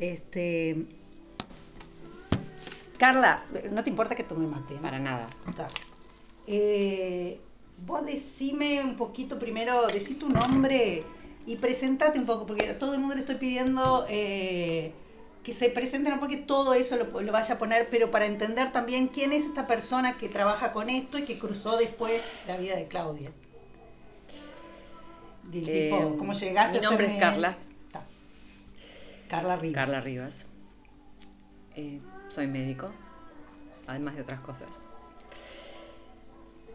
Este. Carla, no te importa que tome mate. ¿no? Para nada. Eh, vos decime un poquito primero, decí tu nombre y presentate un poco, porque a todo el mundo le estoy pidiendo eh, que se presente, no porque todo eso lo, lo vaya a poner, pero para entender también quién es esta persona que trabaja con esto y que cruzó después la vida de Claudia. Del Eh, ¿Cómo llegaste mi nombre es Carla. Carla Rivas. Carla Rivas. Eh, soy médico, además de otras cosas.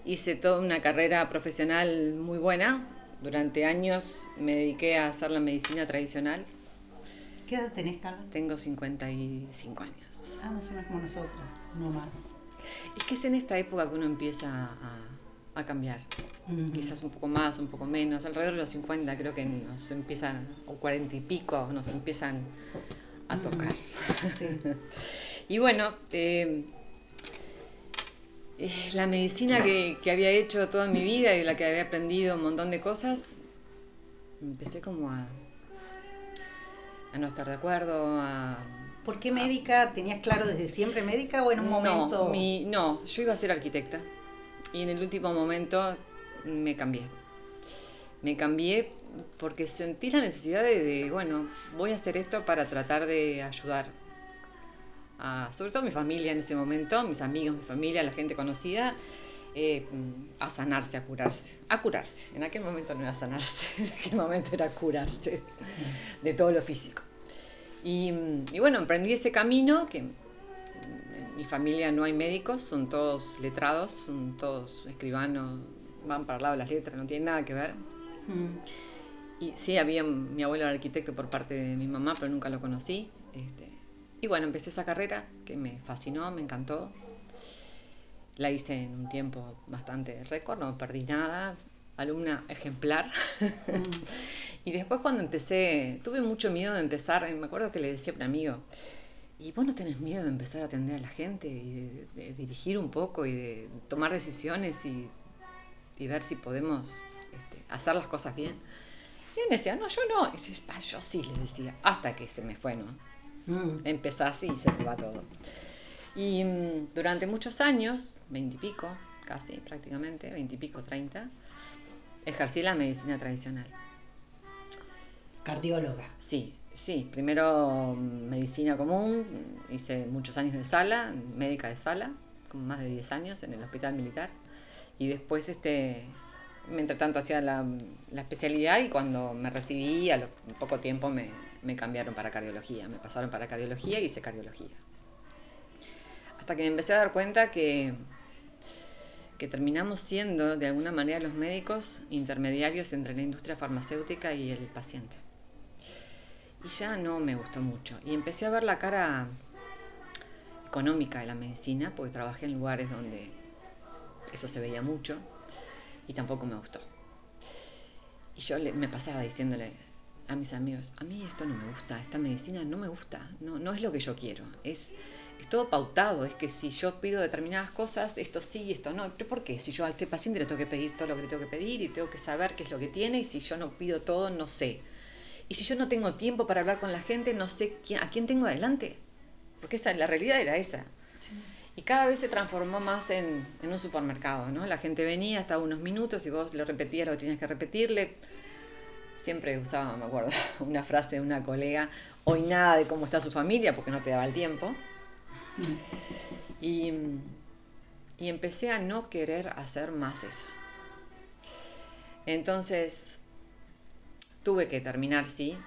Hice toda una carrera profesional muy buena. Durante años me dediqué a hacer la medicina tradicional. ¿Qué edad tenés, Carla? Tengo 55 años. Ah, más o menos como nosotras, no más. Es que es en esta época que uno empieza a, a cambiar. Quizás un poco más, un poco menos. Alrededor de los 50 creo que nos empiezan, o 40 y pico, nos empiezan a tocar. Sí. Y bueno, eh, eh, la medicina que, que había hecho toda mi vida y de la que había aprendido un montón de cosas, empecé como a, a no estar de acuerdo, a... ¿Por qué médica? ¿Tenías claro desde siempre médica o en un momento? No, mi- no, yo iba a ser arquitecta y en el último momento me cambié. Me cambié porque sentí la necesidad de, bueno, voy a hacer esto para tratar de ayudar a, sobre todo a mi familia en ese momento, mis amigos, mi familia, la gente conocida, eh, a sanarse, a curarse. A curarse. En aquel momento no era sanarse, en aquel momento era curarse de todo lo físico. Y, y bueno, emprendí ese camino que mi familia no hay médicos, son todos letrados, son todos escribanos, van para el lado de las letras, no tienen nada que ver. Mm. Y sí, había mi abuelo era arquitecto por parte de mi mamá, pero nunca lo conocí. Este, y bueno, empecé esa carrera que me fascinó, me encantó. La hice en un tiempo bastante récord, no perdí nada, alumna ejemplar. y después cuando empecé, tuve mucho miedo de empezar, me acuerdo que le decía a un amigo, ¿y vos no tenés miedo de empezar a atender a la gente y de, de dirigir un poco y de tomar decisiones y, y ver si podemos este, hacer las cosas bien? Y él me decía, no, yo no. Y yo, "Ah, yo sí, le decía, hasta que se me fue, ¿no? Mm. Empezás y se te va todo. Y mm, durante muchos años, veintipico, casi prácticamente, veintipico, treinta, ejercí la medicina tradicional. Cardióloga. Sí, sí. Primero mm, medicina común, hice muchos años de sala, médica de sala, como más de 10 años en el hospital militar. Y después, este, mientras tanto, hacía la, especialidad y cuando me recibí, a poco tiempo me, me cambiaron para cardiología. Me pasaron para cardiología y hice cardiología. Hasta que me empecé a dar cuenta que, que terminamos siendo, de alguna manera, los médicos intermediarios entre la industria farmacéutica y el paciente. Y ya no me gustó mucho. Y empecé a ver la cara económica de la medicina, porque trabajé en lugares donde eso se veía mucho y tampoco me gustó. Y yo le- me pasaba diciéndole a mis amigos, a mí esto no me gusta, esta medicina no me gusta, no, no es lo que yo quiero, es, es todo pautado, es que si yo pido determinadas cosas, esto sí esto no, pero ¿por qué? Si yo a este paciente le tengo que pedir todo lo que le tengo que pedir y tengo que saber qué es lo que tiene y si yo no pido todo, no sé. Y si yo no tengo tiempo para hablar con la gente, no sé quién- a quién tengo adelante, porque esa, la realidad era esa. Y cada vez se transformó más en, en un supermercado, ¿no? La gente venía, estaba unos minutos y vos le repetías lo que tenías que repetirle. Siempre usaba, me acuerdo, una frase de una colega, hoy nada de cómo está su familia porque no te daba el tiempo. Y, y empecé a no querer hacer más eso. Entonces, tuve que terminar, sí.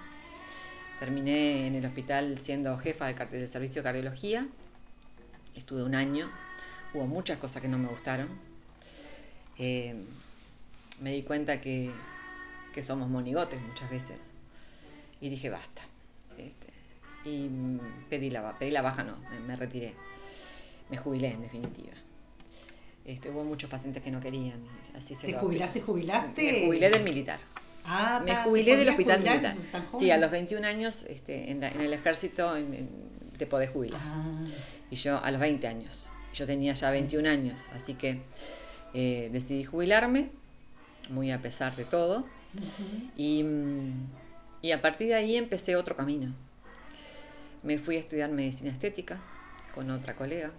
Terminé en el hospital siendo jefa de del servicio de cardiología. Estuve un año. Hubo muchas cosas que no me gustaron. Eh, me di cuenta que, que somos monigotes muchas veces. Y dije, basta. Este, y pedí la, pedí la baja, no, me, me retiré. Me jubilé, en definitiva. Este, hubo muchos pacientes que no querían. y así se ¿Te lo- jubilaste, jubilaste? Me jubilé del militar. Ah, Me jubilé ¿te del hospital militar. Sí, a los 21 años este, en, la- en el ejército en- en- te podés jubilar. Ah, Y yo a los 20 años. Yo tenía ya 21 años, así que eh, decidí jubilarme. muy a pesar de todo. y, y a partir de ahí empecé otro camino. Me fui a estudiar medicina estética con otra colega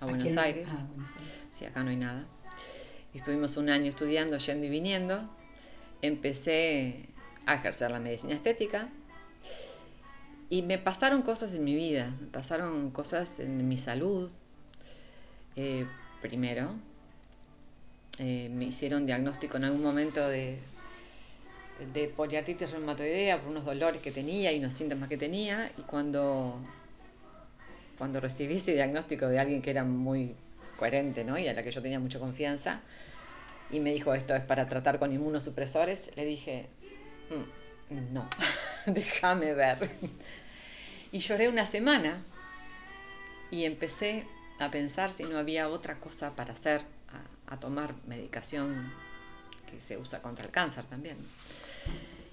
a Buenos Aires. Ah, sí, acá no hay nada. Estuvimos un año estudiando, yendo y viniendo. Empecé a ejercer la medicina estética y me pasaron cosas en mi vida, me pasaron cosas en mi salud. Eh, primero, eh, me hicieron diagnóstico en algún momento de, de poliartritis reumatoidea por unos dolores que tenía y unos síntomas que tenía. Y cuando, cuando recibí ese diagnóstico de alguien que era muy coherente ¿no? y a la que yo tenía mucha confianza, y me dijo esto es para tratar con inmunosupresores, le dije, mm, no, déjame ver. Y lloré una semana y empecé a pensar si no había otra cosa para hacer, a, tomar medicación que se usa contra el cáncer también.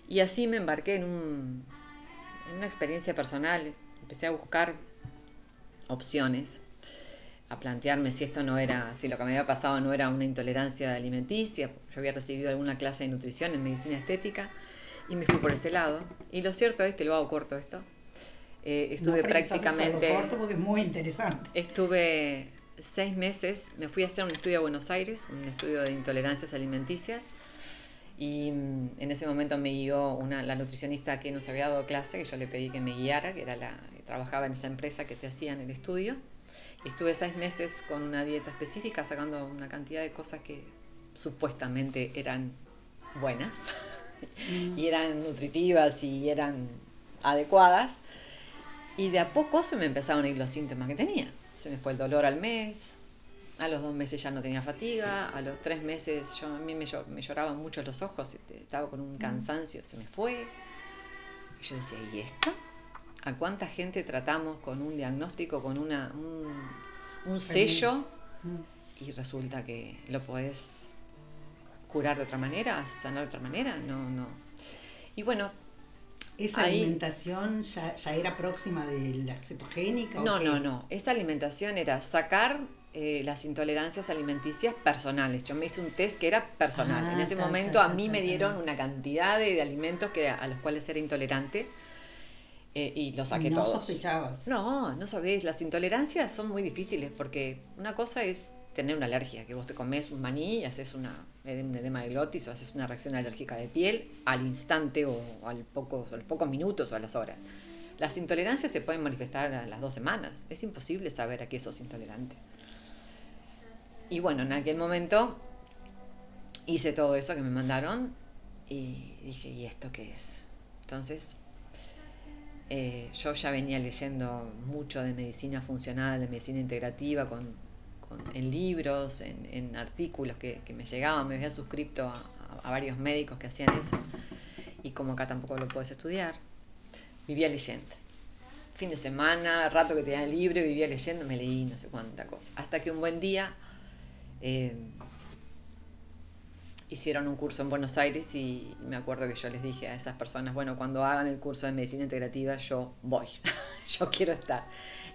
Y así me embarqué en, un, en una experiencia personal, empecé a buscar opciones, a plantearme si esto no era, si lo que me había pasado no era una intolerancia alimenticia, yo había recibido alguna clase de nutrición en medicina estética y me fui por ese lado. Y lo cierto es, te lo hago corto esto, eh, estuve prácticamente... Porque es muy interesante. Estuve seis meses, me fui a hacer un estudio a Buenos Aires, un estudio de intolerancias alimenticias, y mm, en ese momento me guió una, la nutricionista que nos había dado clase, que yo le pedí que me guiara, que era la, trabajaba en esa empresa que te hacían el estudio. Estuve seis meses con una dieta específica, sacando una cantidad de cosas que supuestamente eran buenas mm. y eran nutritivas y eran adecuadas. Y de a poco se me empezaron a ir los síntomas que tenía. Se me fue el dolor al mes, a los dos meses ya no tenía fatiga, a los tres meses yo, a mí me, me lloraban mucho los ojos, estaba con un mm. cansancio, se me fue. Y yo decía, ¿y esto? ¿A cuánta gente tratamos con un diagnóstico, con una, un, sello? Y resulta que lo podés curar de otra manera, sanar de otra manera. No, no. Y bueno, ¿Esa alimentación ya, era próxima de la cetogénica? No, no, no. Esa alimentación era sacar eh, las intolerancias alimenticias personales. Yo me hice un test que era personal. en ah, ese momento a mí me dieron una cantidad de, alimentos que, a los cuales era intolerante. Eh, y los saqué todos. ¿No sospechabas? No, no sabés. Las intolerancias son muy difíciles porque una cosa es tener una alergia, que vos te comes un maní y haces una, un edema de glotis o haces una reacción alérgica de piel al instante o al poco, a los pocos minutos o a las horas. Las intolerancias se pueden manifestar a las dos semanas. Es imposible saber a qué sos intolerante. Y bueno, en aquel momento hice todo eso que me mandaron y dije, ¿y esto qué es? Entonces, eh, yo ya venía leyendo mucho de medicina funcional, de medicina integrativa, con en libros, en, artículos que, me llegaban, me había suscrito a, varios médicos que hacían eso, y como acá tampoco lo puedes estudiar, vivía leyendo. Fin de semana, rato que tenía libre, vivía leyendo, me leí no sé cuánta cosa. Hasta que un buen día eh, hicieron un curso en Buenos Aires y me acuerdo que yo les dije a esas personas, bueno, cuando hagan el curso de medicina integrativa, yo voy, yo quiero estar.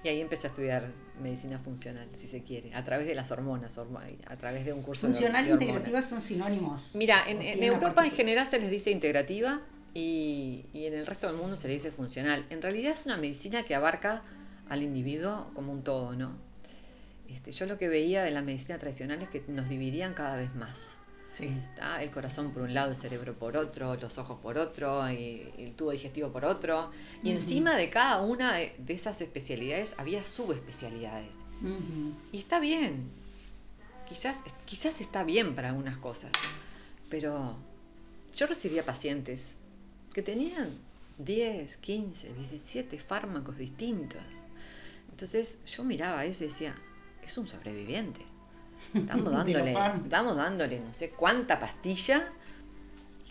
Y ahí empecé a estudiar medicina funcional, si se quiere, a través de las hormonas, a través de un curso funcional de, Funcional e integrativa son sinónimos. Mira, en, Europa en general se les dice integrativa y, en el resto del mundo se le dice funcional. En realidad es una medicina que abarca al individuo como un todo, ¿no? Este, yo lo que veía de la medicina tradicional es que nos dividían cada vez más. El corazón por un lado, el cerebro por otro, los ojos por otro, y el tubo digestivo por otro. Y encima de cada una de esas especialidades había subespecialidades. Y está bien. Quizás, quizás está bien para algunas cosas. Pero yo recibía pacientes que tenían 10, 15, 17 fármacos distintos. Entonces yo miraba eso y decía, es un sobreviviente. Estamos dándole, estamos dándole no sé cuánta pastilla,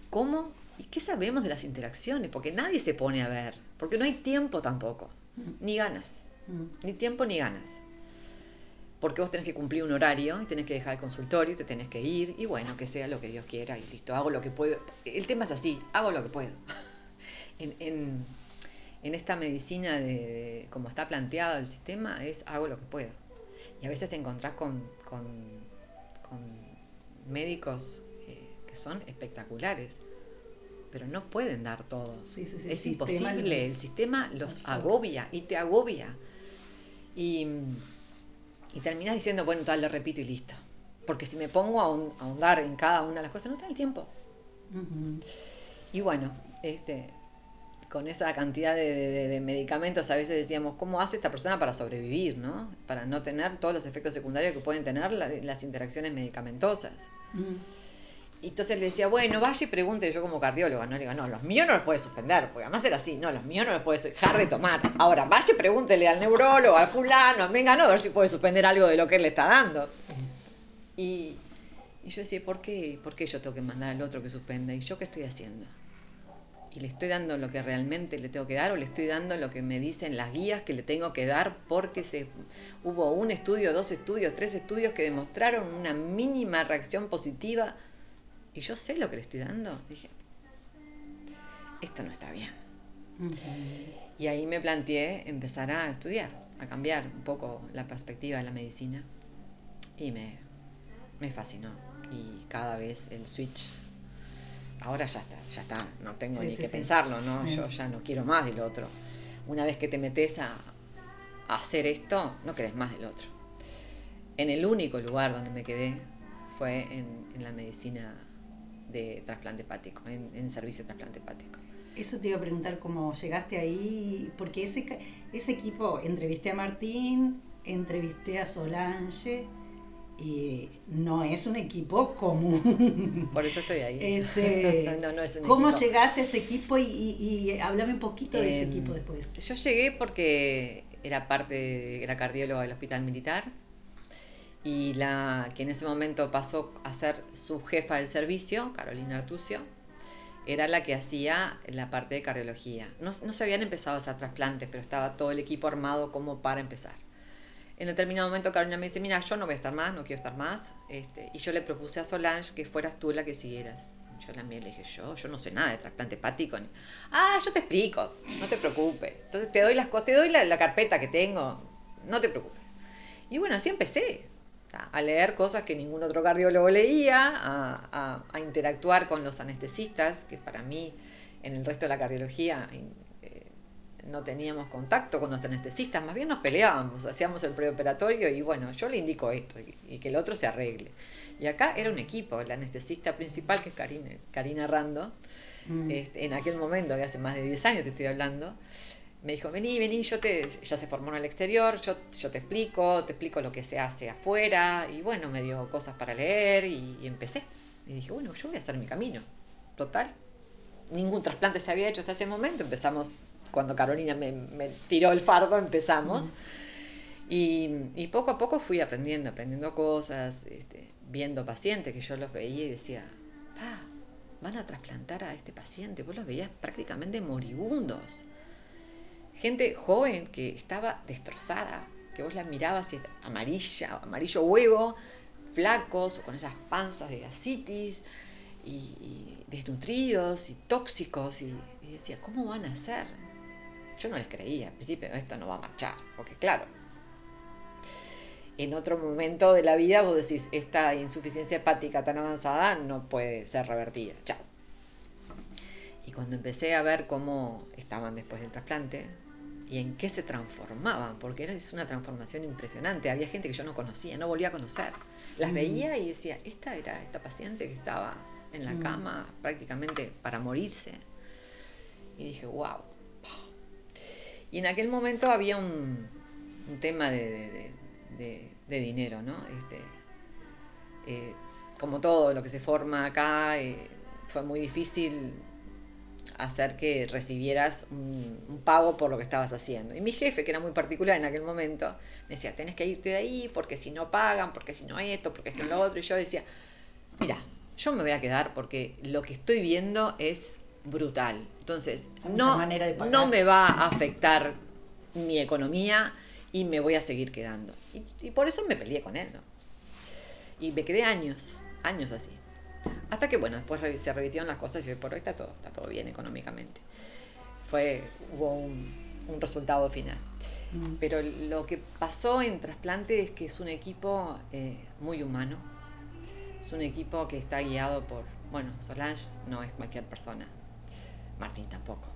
cómo y qué sabemos de las interacciones, porque nadie se pone a ver, porque no hay tiempo tampoco, ni ganas, ni tiempo ni ganas. Porque vos tenés que cumplir un horario y tenés que dejar el consultorio y te tenés que ir y bueno, que sea lo que Dios quiera y listo, hago lo que puedo. El tema es así, hago lo que puedo. en, esta medicina de, como está planteado el sistema es hago lo que puedo. Y a veces te encontrás con, con, médicos eh, que son espectaculares, pero no pueden dar todo. Sí, sí, sí, es imposible, los el sistema los absorbe. agobia y te agobia. Y, y terminas diciendo, bueno, tal, lo repito y listo. Porque si me pongo a ahon- a ahondar en cada una de las cosas, no está el tiempo. Y bueno, este, con esa cantidad de, de- de medicamentos a veces decíamos, ¿cómo hace esta persona para sobrevivir, no? Para no tener todos los efectos secundarios que pueden tener la- las interacciones medicamentosas. Ujú. Y entonces le decía, bueno, vaya y pregunte, yo como cardióloga, no le digo, no, los míos no los puede suspender, porque además era así, no, los míos no los puede dejar de tomar. Ahora, vaya y pregúntele al neurólogo, al fulano, a Mengano, a ver si puede suspender algo de lo que él le está dando. Sí. Y, y yo decía, ¿por qué, ¿por qué yo tengo que mandar al otro que suspenda? ¿Y yo qué estoy haciendo? ¿Y le estoy dando lo que realmente le tengo que dar o le estoy dando lo que me dicen las guías que le tengo que dar porque se, hubo un estudio, dos estudios, tres estudios que demostraron una mínima reacción positiva? Y yo sé lo que le estoy dando. Dije, esto no está bien. Y ahí me planteé empezar a estudiar, a cambiar un poco la perspectiva de la medicina. Y me, me fascinó. Y cada vez el switch, ahora ya está, ya está, no tengo Sí, ni sí, que sí. pensarlo, ¿no? Yo ya no quiero más del otro. Una vez que te metes a, a hacer esto, no querés más del otro. En el único lugar donde me quedé fue en, en la medicina de trasplante hepático, en, en servicio de trasplante hepático. Eso te iba a preguntar cómo llegaste ahí, porque ese, ese equipo, entrevisté a Martín, entrevisté a Solange, y no es un equipo común. Por eso estoy ahí. Este, no, no es un ¿Cómo equipo. llegaste a ese equipo? Y, y, y háblame un poquito de ese Em, equipo después. Yo llegué porque era parte, era cardióloga del hospital militar y la que en ese momento pasó a ser subjefa del servicio, Carolina Artucio, era la que hacía la parte de cardiología. No, no se habían empezado a hacer trasplantes, pero estaba todo el equipo armado como para empezar. En determinado momento Carolina me dice, mira, yo no voy a estar más, no quiero estar más. Este, y yo le propuse a Solange que fueras tú la que siguieras. Yo la le dije, yo, yo no sé nada de trasplante hepático. ni- Ah, yo te explico, no te preocupes. Entonces te doy las te doy la, carpeta que tengo, no te preocupes. Y bueno, así empecé a leer cosas que ningún otro cardiólogo leía, a, a- interactuar con los anestesistas, que para mí en el resto de la cardiología no teníamos contacto con los anestesistas, más bien nos peleábamos, hacíamos el preoperatorio y bueno, yo le indico esto y, y que el otro se arregle. Y acá era un equipo, el anestesista principal, que es Karina, Karina Rando, Mm. este, en aquel momento, que hace más de 10 años te estoy hablando, me dijo, vení, vení, yo te, ya se formó en el exterior, yo, yo te explico, te explico lo que se hace afuera, y bueno, me dio cosas para leer y, y empecé. Y dije, bueno, yo voy a hacer mi camino, total. Ningún trasplante se había hecho hasta ese momento, empezamos, cuando Carolina me, me tiró el fardo, empezamos. Y, y poco a poco fui aprendiendo, aprendiendo cosas, este, viendo pacientes que yo los veía y decía, pa, van a trasplantar a este paciente, vos los veías prácticamente moribundos. Gente joven que estaba destrozada, que vos la mirabas y amarilla, amarillo huevo, flacos, con esas panzas de asitis, y, y desnutridos y tóxicos, y, y decía, ¿cómo van a hacer? Yo no les creía, al principio esto no va a marchar, porque claro, en otro momento de la vida vos decís, esta insuficiencia hepática tan avanzada no puede ser revertida, chao. Y cuando empecé a ver cómo estaban después del trasplante y en qué se transformaban, porque era es una transformación impresionante, había gente que yo no conocía, no volvía a conocer. Las Mm. veía y decía, esta era esta paciente que estaba en la Mm. cama prácticamente para morirse. Y dije, wow. Y en aquel momento había un, tema de, de- dinero, ¿no? Este, eh, como todo lo que se forma acá, eh, fue muy difícil hacer que recibieras un, un pago por lo que estabas haciendo. Y mi jefe, que era muy particular en aquel momento, me decía, tenés que irte de ahí porque si no pagan, porque si no esto, porque si no lo otro. Y yo decía, mira, yo me voy a quedar porque lo que estoy viendo es brutal. Entonces, no, no me va a afectar mi economía y me voy a seguir quedando. Y, y por eso me peleé con él, ¿no? Y me quedé años, años así. Hasta que, bueno, después se revirtieron las cosas y hoy por hoy está todo, está todo bien económicamente. Fue, hubo un, un resultado final. Mm. Pero lo que pasó en trasplante es que es un equipo eh, muy humano. Es un equipo que está guiado por, Bueno, Solange no es cualquier persona. Martín tampoco.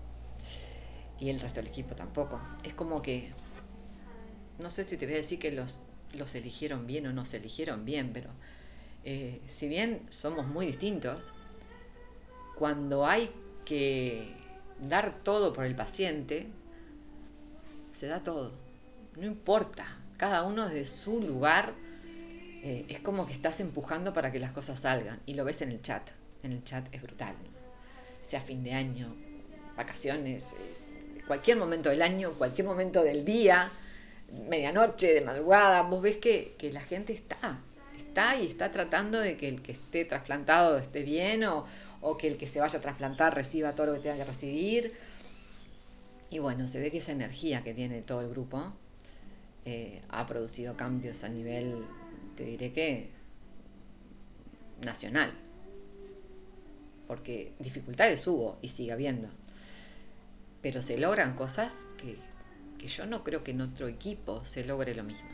Y el resto del equipo tampoco. Es como que, no sé si te voy a decir que los, los eligieron bien o no se eligieron bien, pero eh, si bien somos muy distintos, cuando hay que dar todo por el paciente, se da todo. No importa, cada uno desde su lugar eh, es como que estás empujando para que las cosas salgan y lo ves en el chat. En el chat es brutal. Sea fin de año, vacaciones, eh, cualquier momento del año, cualquier momento del día, medianoche, de madrugada, vos ves que, que la gente está, está y está tratando de que el que esté trasplantado esté bien o, o que el que se vaya a trasplantar reciba todo lo que tenga que recibir. Y bueno, se ve que esa energía que tiene todo el grupo eh, ha producido cambios a nivel, te diré que, nacional. Porque dificultades hubo y sigue habiendo. Pero se logran cosas que, que yo no creo que en otro equipo se logre lo mismo.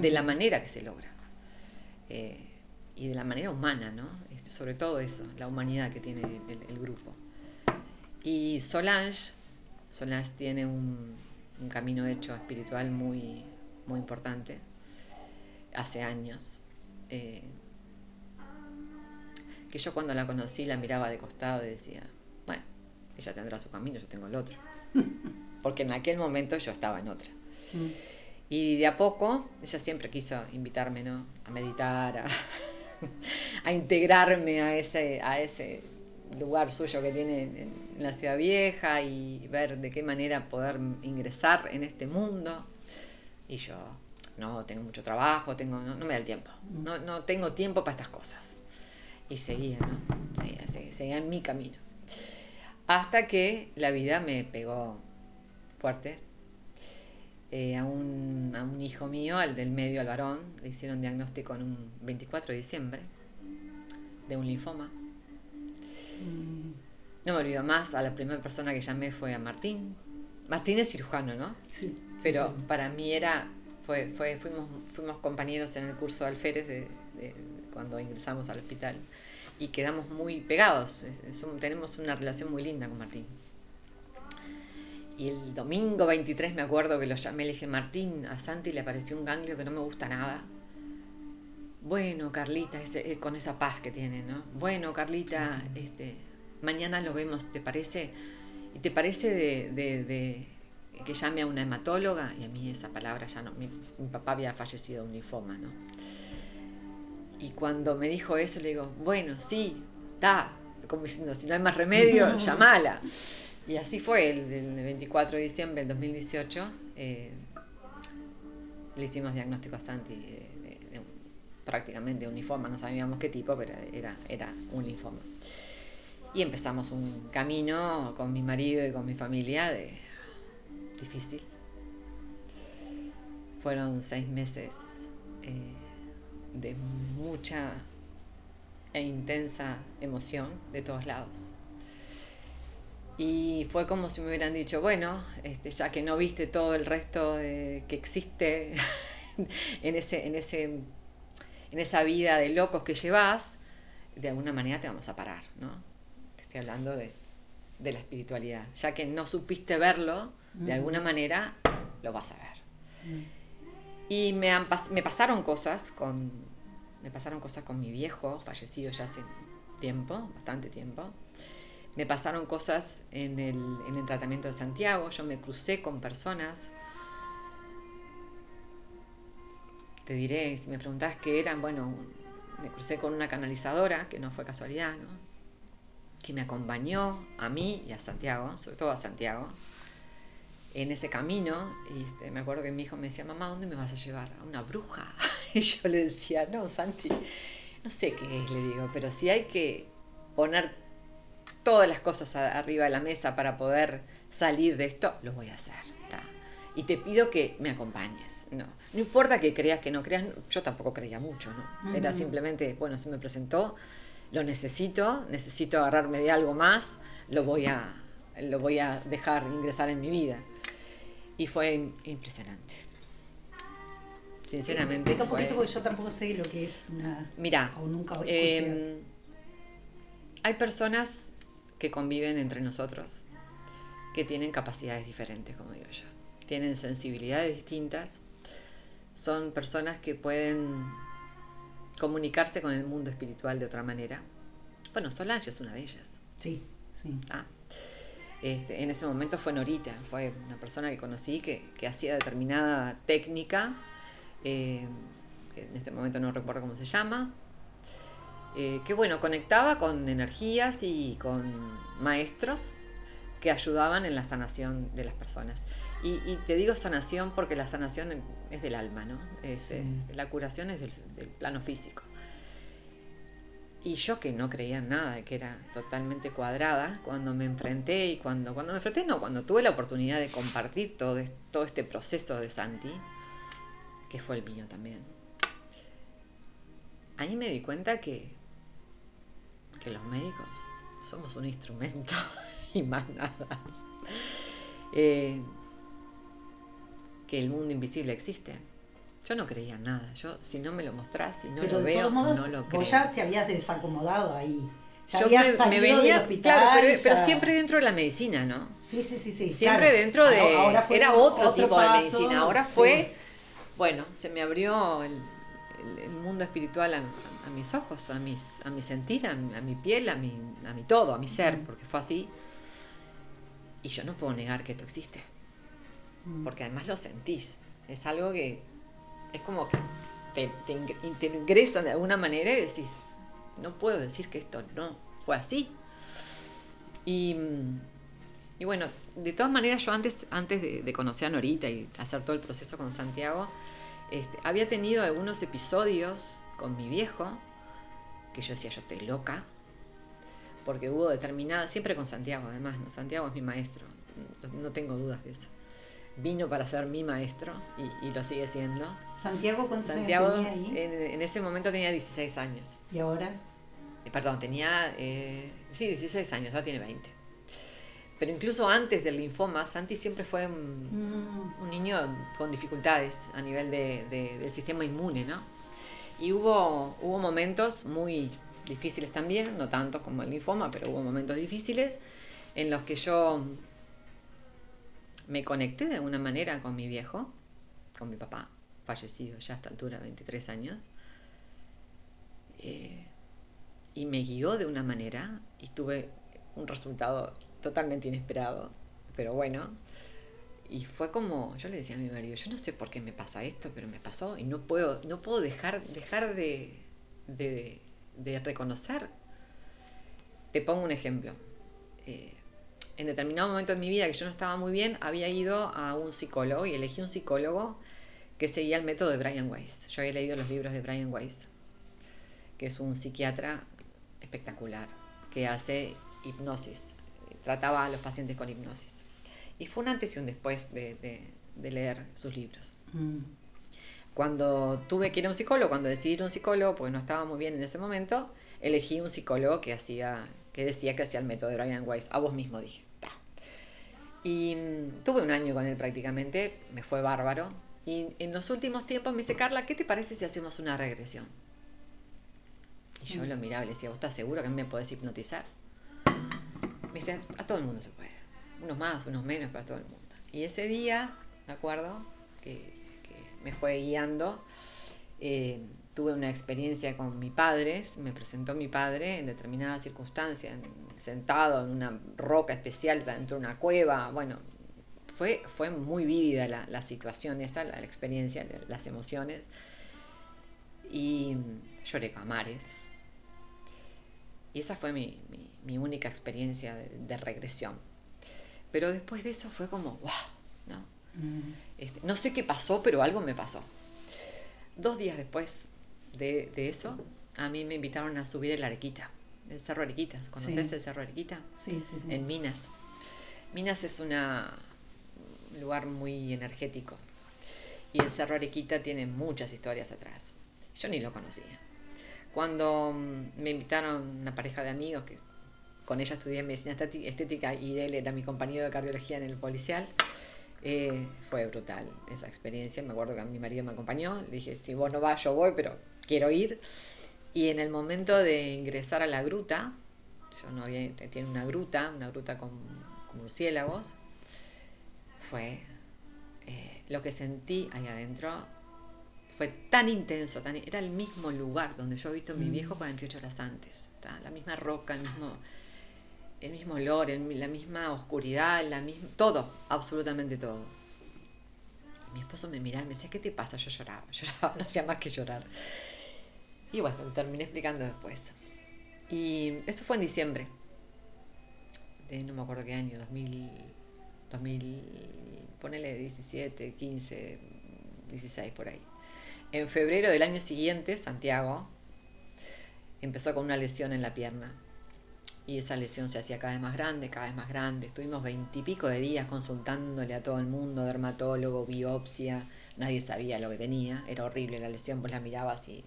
De la mm. manera que se logra. Eh, y de la manera humana, ¿no? Este, sobre todo eso, la humanidad que tiene el, grupo. Y Solange, Solange tiene un, camino hecho espiritual muy, muy importante, hace años. Eh, que yo cuando la conocí la miraba de costado y decía, bueno, ella tendrá su camino, yo tengo el otro. Porque en aquel momento yo estaba en otra. Mm. Y de a poco, ella siempre quiso invitarme, ¿no? A meditar, a, a integrarme a ese, a ese lugar suyo que tiene en, la ciudad vieja y ver de qué manera poder ingresar en este mundo. Y yo, no, tengo mucho trabajo, tengo, no, me da el tiempo, no, no, tengo tiempo para estas cosas. Y seguía, ¿no? Seguía, seguía en mi camino. Hasta que la vida me pegó fuerte, eh, a, un, a, un, hijo mío, al del medio, al varón, le hicieron diagnóstico en un 24 de diciembre de un linfoma. No me olvido más, a la primera persona que llamé fue a Martín. Martín es cirujano, ¿no? Sí. Pero para mí era, fue, fue, fuimos, fuimos compañeros en el curso de alférez de, cuando ingresamos al hospital y quedamos muy pegados. tenemos una relación muy linda con Martín. Y el domingo 23 me acuerdo que lo llamé, le dije, Martín, a Santi le apareció un ganglio que no me gusta nada. Bueno, Carlita, eh, con esa paz que tiene, ¿no? Bueno, Carlita, este, mañana lo vemos, ¿te parece? ¿Y te parece de, que llame a una hematóloga? Y a mí esa palabra ya no, mi, papá había fallecido de un linfoma, ¿no? Y cuando me dijo eso, le digo, bueno, sí, está, como diciendo, si no hay más remedio, llamala. Y así fue, el, 24 de diciembre del 2018 eh, le hicimos diagnóstico a Santi de, prácticamente un linfoma, no sabíamos qué tipo, pero era, era un linfoma. Y empezamos un camino con mi marido y con mi familia de difícil. Fueron seis meses eh, de mucha e intensa emoción de todos lados. Y fue como si me hubieran dicho, bueno, este, ya que no viste todo el resto que existe en, ese, en, ese, en esa vida de locos que llevas, de alguna manera te vamos a parar, ¿no? Te estoy hablando de, de la espiritualidad. Ya que no supiste verlo, de alguna manera lo vas a ver. Y me, han, me pasaron cosas con me pasaron cosas con mi viejo, fallecido ya hace tiempo, bastante tiempo. Me pasaron cosas en el, en el tratamiento de Santiago, yo me crucé con personas. Te diré, si me preguntás qué eran, bueno, me crucé con una canalizadora, que no fue casualidad, que me acompañó a mí y a Santiago, sobre todo a Santiago, en ese camino. Y este, me acuerdo que mi hijo me decía, mamá, ¿dónde me vas a llevar? ¿A una bruja? Y yo le decía, no, Santi, no sé qué es, le digo, pero si hay que poner todas las cosas arriba de la mesa para poder salir de esto, lo voy a hacer. Y te pido que me acompañes. No, no importa que creas que no creas, yo tampoco creía mucho, ¿no? Era simplemente, bueno, se me presentó, lo necesito, necesito agarrarme de algo más, lo voy a, lo voy a dejar ingresar en mi vida. Y fue impresionante. Sinceramente. Poquito porque yo tampoco sé lo que es una. O nunca. Em, hay personas que conviven entre nosotros que tienen capacidades diferentes, como digo yo. Tienen sensibilidades distintas. Son personas que pueden comunicarse con el mundo espiritual de otra manera. Bueno, Solange es una de ellas. Sí, sí. Ah, este, en ese momento fue Norita, fue una persona que conocí que, que hacía determinada técnica, eh, que en este momento no recuerdo cómo se llama, eh, que bueno, conectaba con energías y con maestros que ayudaban en la sanación de las personas. Y, y te digo sanación porque la sanación es del alma, ¿no? Es, Sí. eh, la curación es del, del plano físico. Y yo que no creía en nada, que era totalmente cuadrada, cuando me enfrenté y cuando, cuando me enfrenté, no, cuando tuve la oportunidad de compartir todo, todo este proceso de Santi, que fue el mío también, ahí me di cuenta que, que los médicos somos un instrumento y más nada. Eh, que el mundo invisible existe. Yo no creía en nada. Yo, si no me lo mostrás, si no Pero lo de veo, todos modos, no lo creo. vos ya te habías desacomodado ahí. Ya Yo habías me, venía, hospital. claro, pero, siempre dentro de la medicina, ¿no? Sí, sí, sí, sí. Siempre claro. dentro de... Ahora- ahora fue era otro, tipo de medicina. Ahora sí. fue, bueno, se me abrió el, el- el mundo espiritual a, a mis ojos, a, mis, a mi sentir, a, mi- a mi piel, a mi, a mi todo, a mi ser, porque fue así. Y yo no puedo negar que esto existe, Mm. porque además lo sentís. Es algo que es como que te, te, te ingresan de alguna manera y decís, no puedo decir que esto no fue así. Y, mm, y bueno, de todas maneras yo antes, antes de, conocer a Norita y hacer todo el proceso con Santiago, este, había tenido algunos episodios con mi viejo que yo decía, yo estoy loca, porque hubo determinada, siempre con Santiago además, ¿no? Santiago es mi maestro, no tengo dudas de eso. Vino para ser mi maestro y, y lo sigue siendo. Santiago, ¿cuántos Santiago años tenía ahí? en, en ese momento tenía 16 años. ¿Y ahora? Eh, Perdón, tenía, eh, sí, 16 años, ahora tiene 20. Pero incluso antes del linfoma, Santi siempre fue un, Mm, un niño con dificultades a nivel de- de- del sistema inmune, ¿no? Y hubo, hubo momentos muy difíciles también, no tanto como el linfoma, pero hubo momentos difíciles en los que yo me conecté de alguna manera con mi viejo, con mi papá, fallecido ya a esta altura, 23 años, eh, y me guió de una manera y tuve un resultado totalmente inesperado, pero bueno, y fue como, yo le decía a mi marido, yo no sé por qué me pasa esto, pero me pasó y no puedo, no puedo dejar, dejar de, de, reconocer. Te pongo un ejemplo. Eh, en determinado momento de mi vida que yo no estaba muy bien, había ido a un psicólogo y elegí un psicólogo que seguía el método de Brian Weiss. Yo había leído los libros de Brian Weiss, que es un psiquiatra espectacular, que hace hipnosis, trataba a los pacientes con hipnosis. Y fue un antes y un después de, de- de leer sus libros. mm. Cuando tuve que ir a un psicólogo, cuando decidí ir a un psicólogo, porque no estaba muy bien en ese momento, elegí un psicólogo que hacía, que decía que hacía el método de Brian Weiss. A vos mismo dije. "Ta". Y mm, tuve un año con él prácticamente, me fue bárbaro. Y en los últimos tiempos me dice, Carla, ¿qué te parece si hacemos una regresión? Y yo lo miraba y le decía, ¿vos estás seguro que me podés hipnotizar? Me dice, a todo el mundo se puede. Unos más, unos menos, pero a todo el mundo. Y ese día, me acuerdo, que, que me fue guiando, eh, tuve una experiencia con mi padre, me presentó mi padre en determinadas circunstancias, en- sentado en una roca especial dentro de una cueva, bueno, fue, fue muy vívida la, la situación esta, la, la experiencia, la- las emociones, y lloré a mares. Y esa fue mi, mi- mi única experiencia de, de regresión. Pero después de eso fue como, wow, ¿no? Mm. Este, no sé qué pasó, pero algo me pasó. Dos días después de, de eso, a mí me invitaron a subir el Arequita, el Cerro Arequita. ¿Conoces Sí. el Cerro Arequita? Sí, sí, sí. En Minas. Minas es una, un lugar muy energético. Y el Cerro Arequita tiene muchas historias atrás. Yo ni lo conocía. Cuando mm, me invitaron una pareja de amigos que con ella estudié medicina estética y él era mi compañero de cardiología en el policial, eh, fue brutal esa experiencia. Me acuerdo que mi marido me acompañó. Le dije, si vos no vas, yo voy, pero quiero ir. Y en el momento de ingresar a la gruta, yo no había, tiene una gruta, una gruta con, murciélagos, fue eh, lo que sentí ahí adentro fue tan intenso, tan, era el mismo lugar donde yo he visto a mi mm. viejo 48 horas antes, la misma roca, el mismo, el mismo olor, la misma oscuridad, la misma, todo, absolutamente todo. Y mi esposo me miraba y me decía, ¿qué te pasa? Yo lloraba, lloraba, no hacía más que llorar. Y bueno, terminé explicando después. Y eso fue en diciembre, no me acuerdo qué año, 2000, 2000 ponele 17, 15, 16 por ahí. En febrero del año siguiente, Santiago empezó con una lesión en la pierna. Y esa lesión se hacía cada vez más grande, cada vez más grande. Estuvimos veintipico de días consultándole a todo el mundo, dermatólogo, biopsia. Nadie sabía lo que tenía. Era horrible la lesión, pues la mirabas y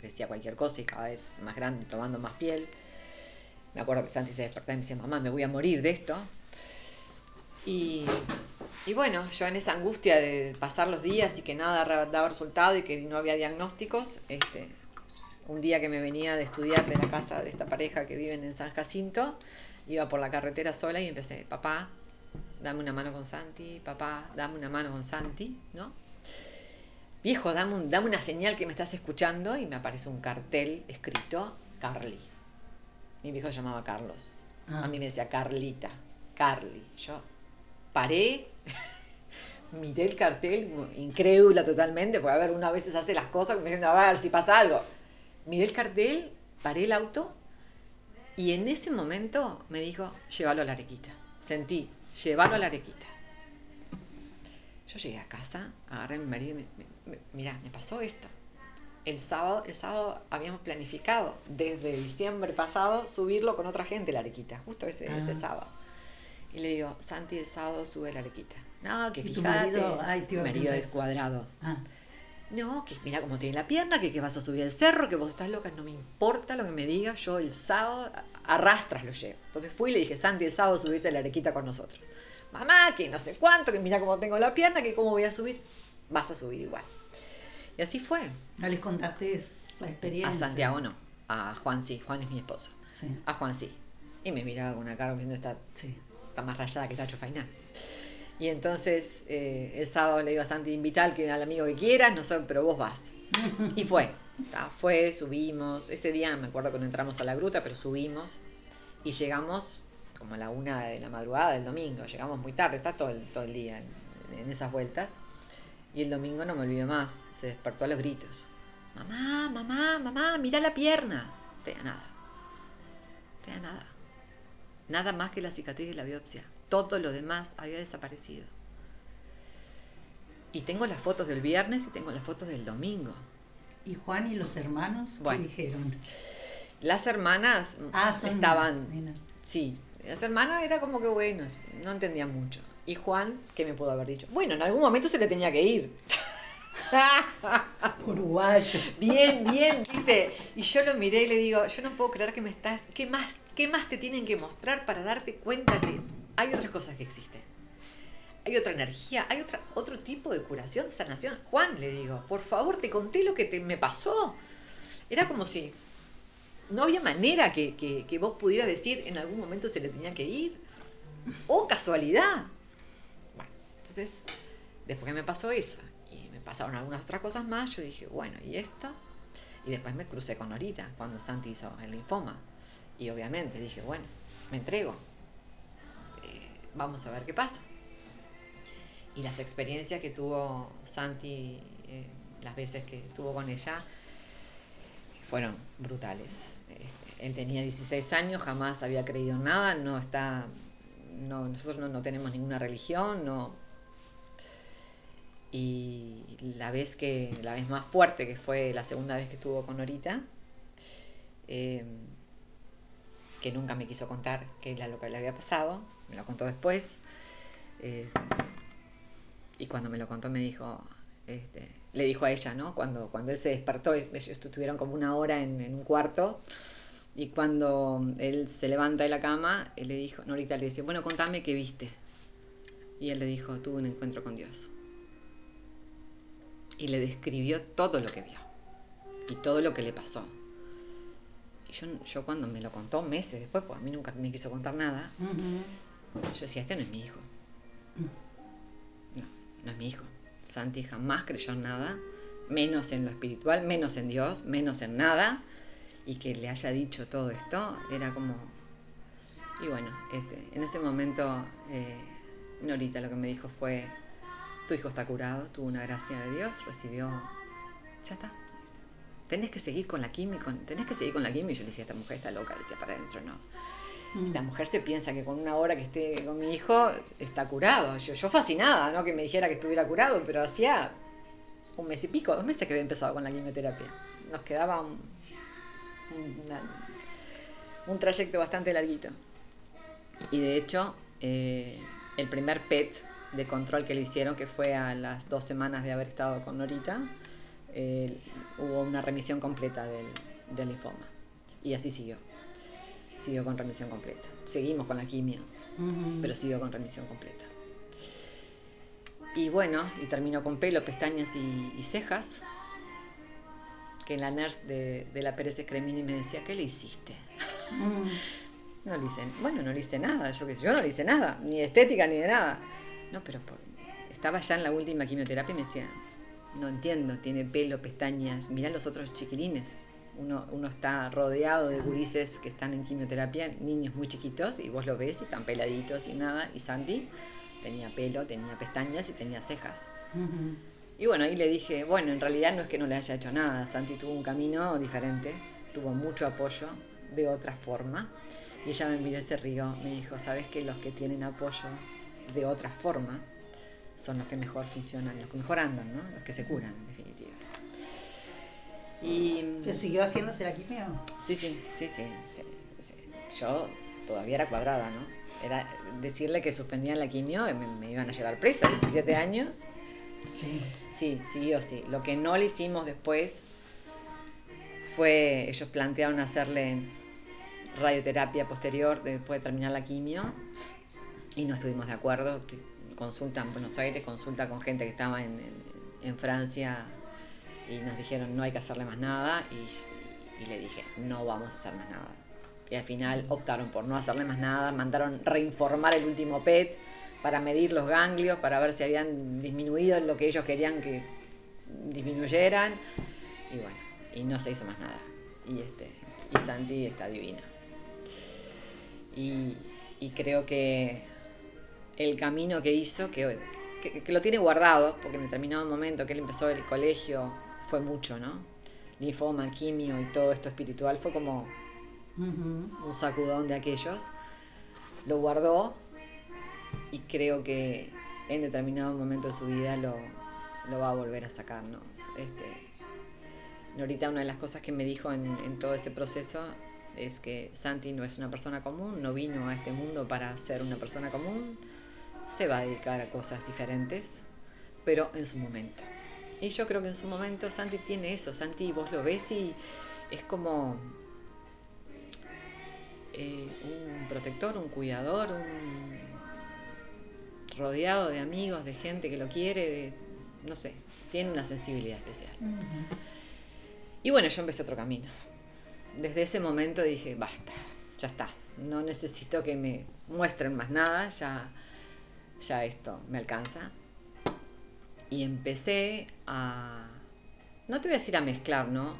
decía cualquier cosa y cada vez más grande, tomando más piel. Me acuerdo que Santi se despertaba y me decía, mamá, me voy a morir de esto. Y y bueno, yo en esa angustia de pasar los días y que nada daba resultado y que no había diagnósticos, este, un día que me venía de estudiar de la casa de esta pareja que viven en San Jacinto, iba por la carretera sola y empecé, papá, dame una mano con Santi, papá, dame una mano con Santi, ¿no? Viejo, dame, dame una señal que me estás escuchando y me aparece un cartel escrito Carly. Mi viejo se llamaba Carlos. A mí me decía Carlita, Carly. Yo paré, miré el cartel, incrédula totalmente, porque a ver, una vez hace las cosas me diciendo, a ver si pasa algo. Miré el cartel, paré el auto y en ese momento me dijo, llévalo a la arequita. Sentí, llévalo a la arequita. Yo llegué a casa, agarré a mi marido y me, mirá, me pasó esto. El sábado, el sábado habíamos planificado desde diciembre pasado subirlo con otra gente la arequita, justo ese, ese ah. sábado. Y le digo, Santi, el sábado sube la arequita. No, que fíjate. marido, Ay, marido descuadrado. Ah. No, que mira cómo tiene la pierna, que, que vas a subir el cerro, que vos estás loca, no me importa lo que me digas, yo el sábado arrastras lo llevo. Entonces fui y le dije, Santi, el sábado subiste la arequita con nosotros. Mamá, que no sé cuánto, que mira cómo tengo la pierna, que cómo voy a subir. Vas a subir igual. Y así fue. ¿No les contaste esa experiencia? A Santiago no, a Juan sí, Juan es mi esposo. Sí. A Juan sí. Y me miraba con una cara diciendo, está, sí está más rayada que Tacho Fainal. Y entonces eh, el sábado le digo a Santi, invita al, amigo que quieras, no sé, pero vos vas. Y fue, fue, subimos. Ese día me acuerdo que no entramos a la gruta, pero subimos y llegamos como a la una de la madrugada del domingo. Llegamos muy tarde, está todo el, todo el día en, esas vueltas. Y el domingo no me olvido más, se despertó a los gritos. Mamá, mamá, mamá, mira la pierna. Te da nada. Te da nada. Nada más que la cicatriz de la biopsia. Todo lo demás había desaparecido. Y tengo las fotos del viernes y tengo las fotos del domingo. ¿Y Juan y los hermanos qué dijeron? Las hermanas ah, estaban... Sí, las hermanas era como que bueno, no entendían mucho. Y Juan, ¿qué me pudo haber dicho? Bueno, en algún momento se le tenía que ir. Uruguayo. Bien, bien, viste. Y yo lo miré y le digo, yo no puedo creer que me estás. ¿Qué más, qué más te tienen que mostrar para darte cuenta que hay otras cosas que existen? Hay otra energía, hay otra, otro tipo de curación, sanación. Juan, le digo, por favor, te conté lo que te, me pasó. Era como si no había manera que, que, que vos pudieras decir en algún momento se le tenía que ir. O casualidad. Bueno, entonces, después que me pasó eso, pasaron algunas otras cosas más, yo dije, bueno, ¿y esto? Y después me crucé con Norita cuando Santi hizo el linfoma. Y obviamente dije, bueno, me entrego. Eh, vamos a ver qué pasa. Y las experiencias que tuvo Santi, eh, las veces que estuvo con ella, fueron brutales. Este, él tenía 16 años, jamás había creído en nada, no está, no, nosotros no, no tenemos ninguna religión, no, y la vez que la vez más fuerte que fue la segunda vez que estuvo con Norita em, que nunca me quiso contar qué era lo que le había pasado me lo contó después eh, y cuando me lo contó me dijo este, le dijo a ella no cuando cuando él se despertó ellos estuvieron como una hora en, un cuarto y cuando él se levanta de la cama él le dijo Norita le dice bueno contame qué viste y él le dijo tuve un encuentro con Dios y le describió todo lo que vio y todo lo que le pasó. yo, yo cuando me lo contó meses después, pues a mí nunca me quiso contar nada, yo decía, este no es mi hijo. No, no es mi hijo. Santi jamás creyó en nada, menos en lo espiritual, menos en Dios, menos en nada. Y que le haya dicho todo esto era como... Y bueno, este, en ese momento eh, Norita lo que me dijo fue, tu hijo está curado, tuvo una gracia de Dios, recibió... Ya está. Tenés que seguir con la química, tenés que seguir con la química. Y yo le decía, esta mujer está loca, decía para adentro, no la mujer se piensa que con una hora que esté con mi hijo está curado. Yo, yo fascinada, ¿no? Que me dijera que estuviera curado, pero hacía un mes y pico, dos meses que había empezado con la quimioterapia. Nos quedaba un, un, trayecto bastante larguito. Y de hecho, eh, el primer PET de control que le hicieron, que fue a las dos semanas de haber estado con Norita, eh, hubo una remisión completa del, del linfoma. Y así siguió siguió con remisión completa. Seguimos con la quimio, pero siguió con remisión completa. Y bueno, y terminó con pelo, pestañas y, cejas. Que la nurse de, la Pérez Cremini me decía, ¿qué le hiciste? Mm. no le hice, bueno, no le hice nada, yo que yo no le hice nada, ni de estética ni de nada. No, pero estaba ya en la última quimioterapia y me decía, no entiendo, tiene pelo, pestañas, mirá los otros chiquilines, uno, uno está rodeado de gurises que están en quimioterapia, niños muy chiquitos, y vos lo ves y están peladitos y nada. Y Santi tenía pelo, tenía pestañas y tenía cejas. Y bueno, ahí le dije, bueno, en realidad no es que no le haya hecho nada, Santi tuvo un camino diferente, tuvo mucho apoyo de otra forma. Y ella me miró y se rió, me dijo, ¿sabes que los que tienen apoyo de otra forma son los que mejor funcionan, los que mejor andan, ¿no? los que se curan, en definitiva. Y, ¿Pero siguió haciéndose la quimio? Sí, sí, sí, sí, Yo todavía era cuadrada, ¿no? Era decirle que suspendían la quimio, me, me iban a llevar presa, 17 años. Sí. Sí, o sí. Lo que no le hicimos después fue, ellos plantearon hacerle radioterapia posterior después de terminar la quimio y no estuvimos de acuerdo. Consulta en Buenos Aires, consulta con gente que estaba en, en Francia y nos dijeron no hay que hacerle más nada y, le dije no vamos a hacer más nada. Y al final optaron por no hacerle más nada, mandaron reinformar el último PET para medir los ganglios, para ver si habían disminuido lo que ellos querían que disminuyeran. Y bueno, y no se hizo más nada. Y, este, y Santi está divina. Y, y creo que el camino que hizo, que, que, que, lo tiene guardado, porque en determinado momento que él empezó el colegio, fue mucho, ¿no? Linfoma, quimio y todo esto espiritual fue como un sacudón de aquellos. Lo guardó y creo que en determinado momento de su vida lo, va a volver a sacar, ¿no? Este, ahorita una de las cosas que me dijo en, en todo ese proceso es que Santi no es una persona común, no vino a este mundo para ser una persona común, se va a dedicar a cosas diferentes, pero en su momento. Y yo creo que en su momento Santi tiene eso. Santi, vos lo ves y es como eh, un protector, un cuidador, un rodeado de amigos, de gente que lo quiere, no sé, tiene una sensibilidad especial. Y bueno, yo empecé otro camino. Desde ese momento dije, basta, ya está, no necesito que me muestren más nada, ya, ya esto me alcanza y empecé a, no te voy a decir a mezclar, ¿no?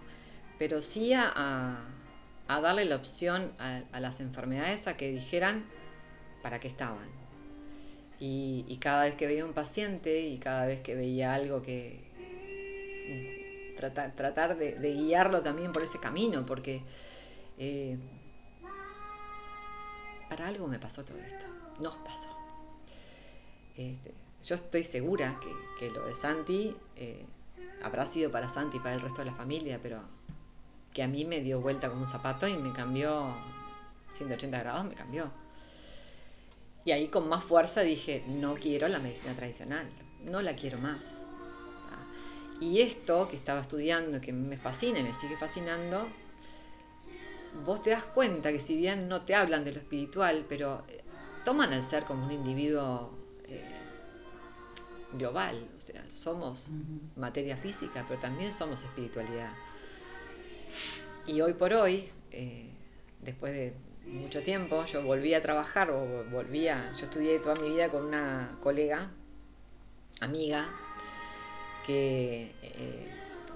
Pero sí a, darle la opción a, las enfermedades a que dijeran para qué estaban. Y, cada vez que veía un paciente y cada vez que veía algo que... tratar, de, guiarlo también por ese camino, porque eh, para algo me pasó todo esto, nos pasó. Este, yo estoy segura que, lo de Santi eh, habrá sido para Santi y para el resto de la familia, pero que a mí me dio vuelta como un zapato y me cambió 180 grados, me cambió. Y ahí con más fuerza dije, no quiero la medicina tradicional, no la quiero más. Y esto que estaba estudiando, que me fascina y me sigue fascinando, vos te das cuenta que si bien no te hablan de lo espiritual, pero eh, toman al ser como un individuo global, o sea, somos materia física, pero también somos espiritualidad. y hoy por hoy, eh, después de mucho tiempo, yo volví a trabajar o volví a, yo estudié toda mi vida con una colega, amiga, que eh,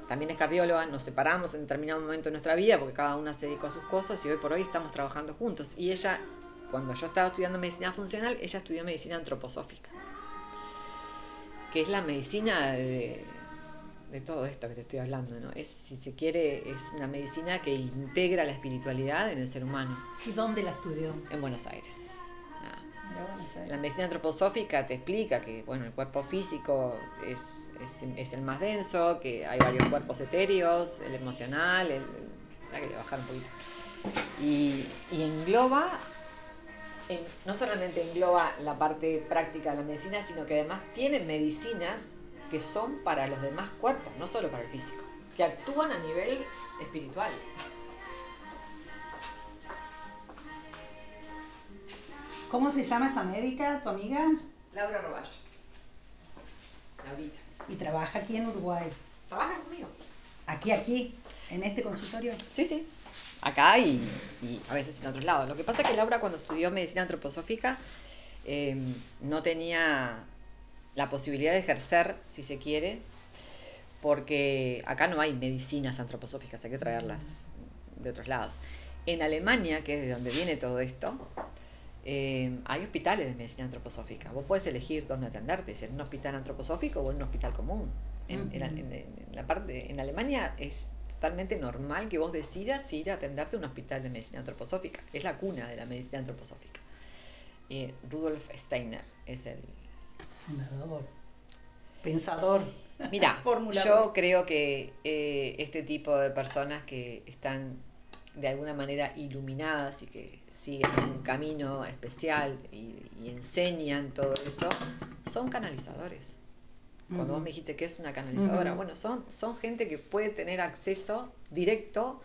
también es cardióloga, nos separamos en determinado momento de nuestra vida porque cada una se dedicó a sus cosas y hoy por hoy estamos trabajando juntos. Y ella, cuando yo estaba estudiando medicina funcional, ella estudió medicina antroposófica, que es la medicina de, de todo esto que te estoy hablando, ¿no? Es, si se quiere, es una medicina que integra la espiritualidad en el ser humano. ¿Y dónde la estudió? En Buenos Aires. La medicina antroposófica te explica que, bueno, el cuerpo físico es, es, el más denso, que hay varios cuerpos etéreos, el emocional, el, hay que bajar un poquito. Y, y engloba no solamente engloba la parte práctica de la medicina, sino que además tiene medicinas que son para los demás cuerpos, no solo para el físico, que actúan a nivel espiritual. ¿Cómo se llama esa médica, tu amiga? Laura Roballo. Laurita. ¿Y trabaja aquí en Uruguay? Trabaja conmigo. ¿Aquí, aquí? ¿En este consultorio? Sí, sí. Acá y, a veces en otros lados. Lo que pasa es que Laura cuando estudió medicina antroposófica eh, no tenía la posibilidad de ejercer, si se quiere, porque acá no hay medicinas antroposóficas, hay que traerlas de otros lados. En Alemania, que es de donde viene todo esto, eh, hay hospitales de medicina antroposófica. Vos puedes elegir dónde atenderte, si en un hospital antroposófico o en un hospital común. En, la parte, en Alemania es totalmente normal que vos decidas ir a atenderte a un hospital de medicina antroposófica. Es la cuna de la medicina antroposófica. Eh, Rudolf Steiner es el, Fundador. Pensador. Mira, yo creo que eh, este tipo de personas que están de alguna manera iluminadas y que siguen un camino especial y, enseñan todo eso, son canalizadores. Cuando vos me dijiste que es una canalizadora, bueno, son, son gente que puede tener acceso directo,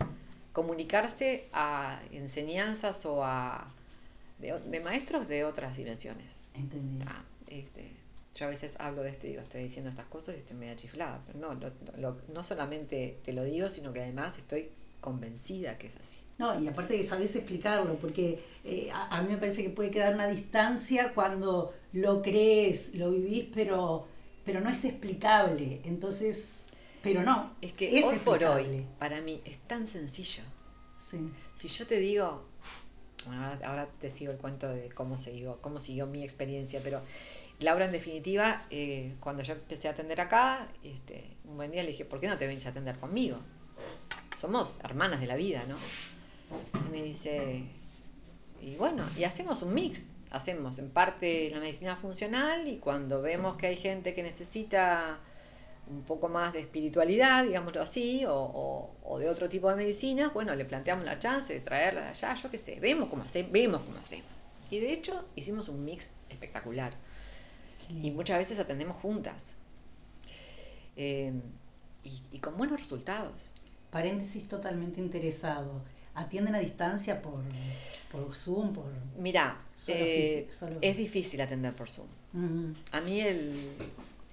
comunicarse a enseñanzas o a de, maestros de otras dimensiones. Entendí. Ah, este, yo a veces hablo de esto y digo, estoy diciendo estas cosas y estoy media chiflada. Pero no, no solamente te lo digo, sino que además estoy convencida que es así. No, y aparte que sabes explicarlo, porque eh, a, mí me parece que puede quedar una distancia cuando lo crees, lo vivís, pero, pero no es explicable. Entonces, pero no. Es que hoy por hoy, para mí, es tan sencillo. Si yo te digo, bueno, ahora, te sigo el cuento de cómo siguió, cómo siguió mi experiencia, pero Laura, en definitiva, eh, cuando yo empecé a atender acá, este, un buen día le dije, ¿por qué no te venís a atender conmigo? Somos hermanas de la vida, ¿no? Y me dice, y bueno, y hacemos un mix. Hacemos en parte la medicina funcional y cuando vemos que hay gente que necesita un poco más de espiritualidad, digámoslo así, o, de otro tipo de medicina, bueno, le planteamos la chance de traerla de allá, yo qué sé, vemos cómo hacemos, vemos cómo hacemos. Y de hecho hicimos un mix espectacular y muchas veces atendemos juntas. Eh, y, con buenos resultados. Paréntesis totalmente interesado. ¿Atienden a distancia por, por Zoom? Por... Mira, eh, es difícil atender por Zoom. A mí el,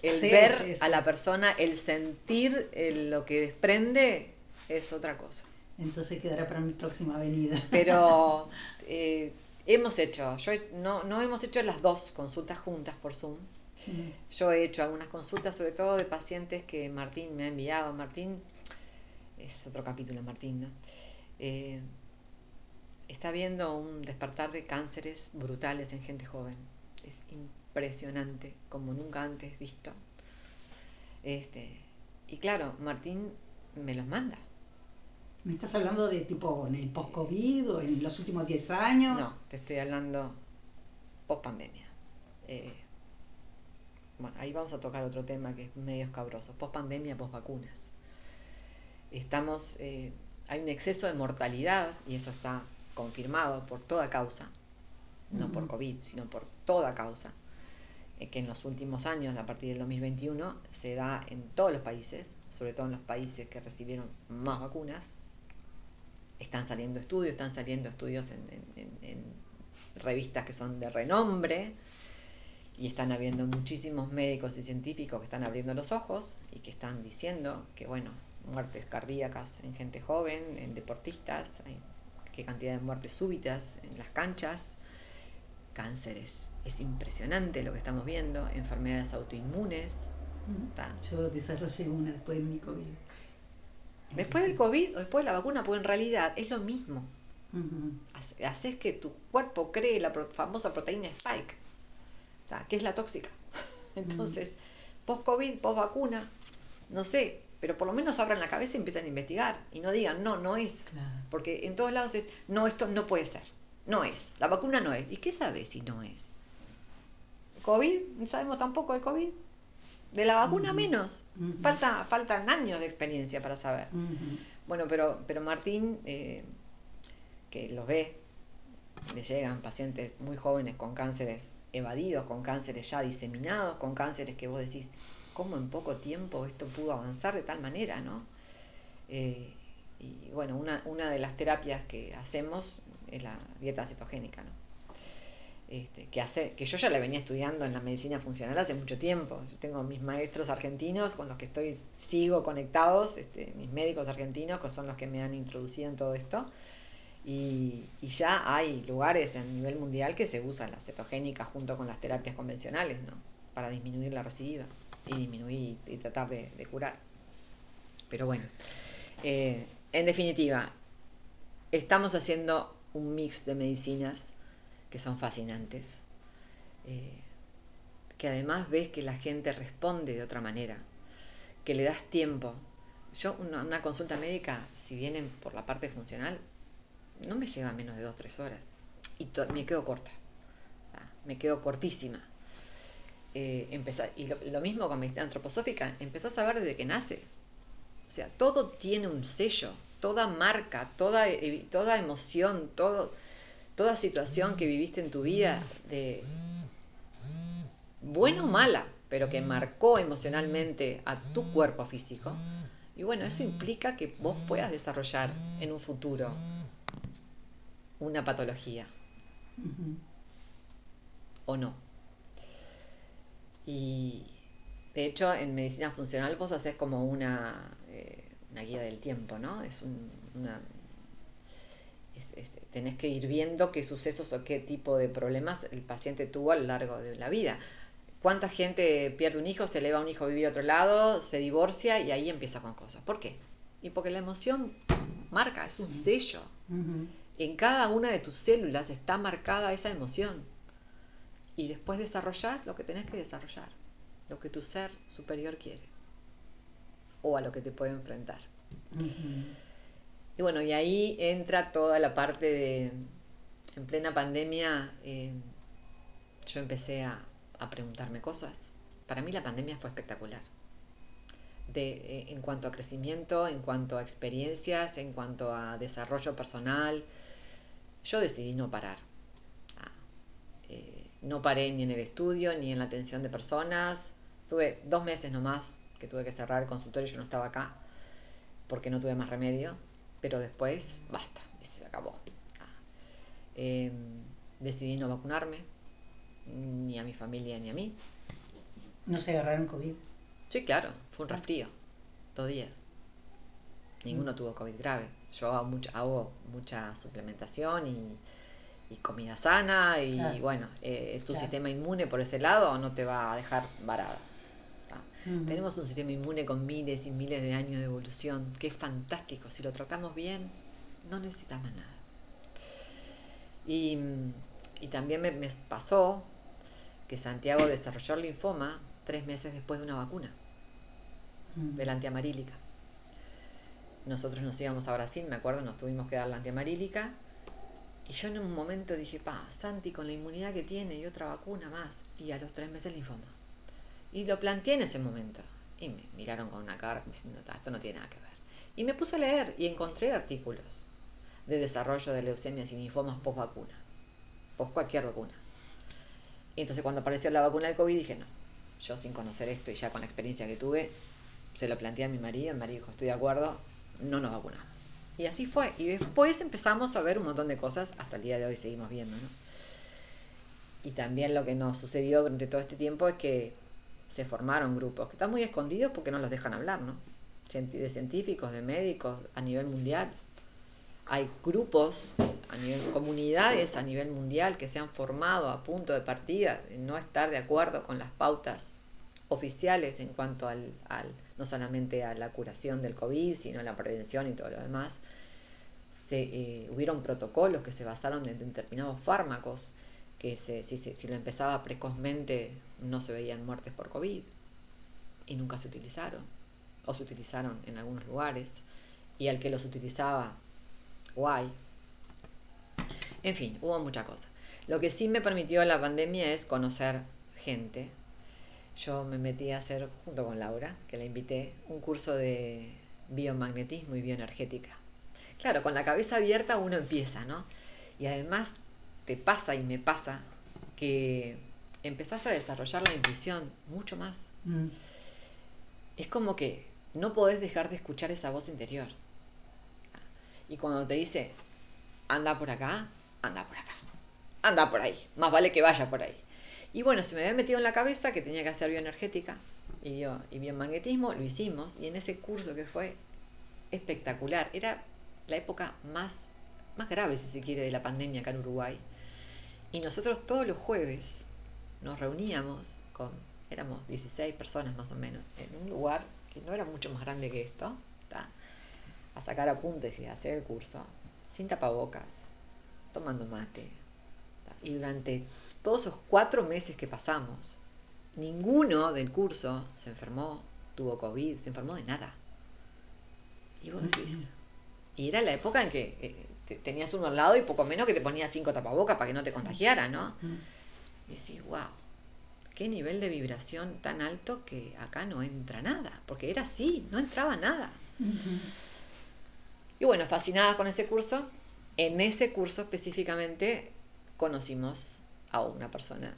el ver a la persona, el sentir lo que desprende es otra cosa. Entonces quedará para mi próxima venida. Pero eh, Hemos hecho, yo no, no hemos hecho las dos consultas juntas por Zoom. Yo he hecho algunas consultas, sobre todo de pacientes que Martín me ha enviado. Martín, es otro capítulo, Martín, ¿no? Eh, está viendo un despertar de cánceres brutales en gente joven. Es impresionante, como nunca antes visto. Este, y claro, Martín me los manda. ¿Me estás hablando de tipo en el post-COVID o en los últimos 10 años? No, te estoy hablando post-pandemia. Eh, bueno, ahí vamos a tocar otro tema que es medio escabroso. Post-pandemia, post-vacunas. Estamos, eh, hay un exceso de mortalidad, y eso está confirmado por toda causa, no por COVID, sino por toda causa, eh, que en los últimos años, a partir del 2021, se da en todos los países, sobre todo en los países que recibieron más vacunas, están saliendo estudios, están saliendo estudios en, revistas que son de renombre y están habiendo muchísimos médicos y científicos que están abriendo los ojos y que están diciendo que, bueno, muertes cardíacas en gente joven, en deportistas, hay qué cantidad de muertes súbitas en las canchas, cánceres. Es impresionante lo que estamos viendo, enfermedades autoinmunes. Yo desarrollé una después de mi COVID. Después del COVID o después de la vacuna, pues en realidad es lo mismo. Haces que tu cuerpo cree la famosa proteína Spike, que es la tóxica. Entonces, post-COVID, post-vacuna, no sé, pero por lo menos abran la cabeza y empiezan a investigar y no digan, no, no es. Porque en todos lados es, no, esto no puede ser, no es, la vacuna no es. ¿Y qué sabes si no es? COVID, no sabemos tampoco el COVID. De la vacuna menos. Falta, faltan años de experiencia para saber. Bueno, pero, pero Martín, eh, que los ve, le llegan pacientes muy jóvenes con cánceres evadidos, con cánceres ya diseminados, con cánceres que vos decís, cómo en poco tiempo esto pudo avanzar de tal manera, ¿no? Eh, y bueno, una, de las terapias que hacemos es la dieta cetogénica, ¿no? Este, que, hace, que yo ya la venía estudiando en la medicina funcional hace mucho tiempo. Yo tengo mis maestros argentinos con los que estoy, sigo conectados, este, mis médicos argentinos, que son los que me han introducido en todo esto. Y, ya hay lugares a nivel mundial que se usan la cetogénica junto con las terapias convencionales, ¿no? Para disminuir la recidiva y disminuir y tratar de, curar. Pero bueno, eh, en definitiva, estamos haciendo un mix de medicinas que son fascinantes, eh, que además ves que la gente responde de otra manera, que le das tiempo. Yo una, consulta médica, si vienen por la parte funcional, no me lleva menos de dos, tres horas. Y me quedo corta. Me quedo cortísima eh, y lo, mismo con medicina antroposófica, empezás a ver desde que nace. O sea, todo tiene un sello, toda marca, toda, eh, toda emoción, todo, toda situación que viviste en tu vida, de buena o mala, pero que marcó emocionalmente a tu cuerpo físico. Y bueno, eso implica que vos puedas desarrollar en un futuro una patología. ¿O no? Y de hecho, en medicina funcional vos haces como una, eh, una guía del tiempo, ¿no? Es una. tenés que ir viendo qué sucesos o qué tipo de problemas el paciente tuvo a lo largo de la vida. ¿Cuánta gente pierde un hijo, se eleva un hijo a vivir a otro lado, se divorcia y ahí empieza con cosas? ¿Por qué? Y porque la emoción marca, es un sello. En cada una de tus células está marcada esa emoción y después desarrollar lo que tenés que desarrollar, lo que tu ser superior quiere o a lo que te puede enfrentar. Y bueno, y ahí entra toda la parte de, en plena pandemia, eh, yo empecé a, preguntarme cosas. Para mí la pandemia fue espectacular. De, eh, en cuanto a crecimiento, en cuanto a experiencias, en cuanto a desarrollo personal, yo decidí no parar. Ah, no paré ni en el estudio ni en la atención de personas. Tuve dos meses nomás que tuve que cerrar el consultorio, yo no estaba acá porque no tuve más remedio, pero después, basta, se acabó. Ah. Em, decidí no vacunarme, ni a mi familia ni a mí. ¿No se agarraron COVID? Sí, claro, fue un resfrío, dos días. Ninguno mm. tuvo COVID grave. Yo hago mucha, hago mucha suplementación y y comida sana y bueno, eh, tu sistema inmune por ese lado no te va a dejar varada. Tenemos un sistema inmune con miles y miles de años de evolución, que es fantástico. Si lo tratamos bien, no necesitamos nada. Y, también me, pasó que Santiago desarrolló el linfoma tres meses después de una vacuna, de la antiamarílica. Nosotros nos íbamos a Brasil, me acuerdo, nos tuvimos que dar la antiamarílica y yo en un momento dije, pa, Santi con la inmunidad que tiene y otra vacuna más. Y a los tres meses linfoma. Y lo planteé en ese momento. Y me miraron con una cara diciendo, esto no tiene nada que ver. Y me puse a leer y encontré artículos de desarrollo de leucemias y linfomas post vacuna. Post cualquier vacuna. Y entonces cuando apareció la vacuna del COVID dije, no, yo sin conocer esto y ya con la experiencia que tuve, se lo planteé a mi marido, mi marido dijo, estoy de acuerdo, no nos vacunamos. Y así fue. Y después empezamos a ver un montón de cosas, hasta el día de hoy seguimos viendo, ¿no? Y también lo que nos sucedió durante todo este tiempo es que se formaron grupos que están muy escondidos porque no los dejan hablar, ¿no? de científicos, de médicos a nivel mundial. Hay grupos, a nivel, comunidades a nivel mundial que se han formado a punto de partida, de no estar de acuerdo con las pautas oficiales en cuanto al, no solamente a la curación del COVID, sino a la prevención y todo lo demás. Se, eh, hubieron protocolos que se basaron en determinados fármacos que se, si, si, lo empezaba precozmente no se veían muertes por COVID y nunca se utilizaron o se utilizaron en algunos lugares y al que los utilizaba guay. En fin, hubo mucha cosa. Lo que sí me permitió la pandemia es conocer gente. Yo me metí a hacer, junto con Laura, que la invité, un curso de biomagnetismo y bioenergética. Claro, con la cabeza abierta uno empieza, ¿no? Y además te pasa y me pasa que empezás a desarrollar la intuición mucho más. Mm. Es como que no podés dejar de escuchar esa voz interior. Y cuando te dice, anda por acá, anda por acá, anda por ahí, más vale que vaya por ahí. Y bueno, se me había metido en la cabeza que tenía que hacer bioenergética y, yo, y biomagnetismo, lo hicimos, y en ese curso que fue espectacular, era la época más, más grave, si se quiere, de la pandemia acá en Uruguay. Y nosotros todos los jueves nos reuníamos con, éramos 16 personas más o menos, en un lugar que no era mucho más grande que esto, a sacar apuntes y a hacer el curso, sin tapabocas, tomando mate. Y durante todos esos cuatro meses que pasamos, ninguno del curso se enfermó, tuvo COVID, se enfermó de nada. Y vos decís, y era la época en que eh, tenías uno al lado y poco menos que te ponía cinco tapabocas para que no te contagiara, ¿no? Y decís, wow, qué nivel de vibración tan alto que acá no entra nada, porque era así, no entraba nada. Y bueno, fascinada con ese curso, en ese curso específicamente conocimos a una persona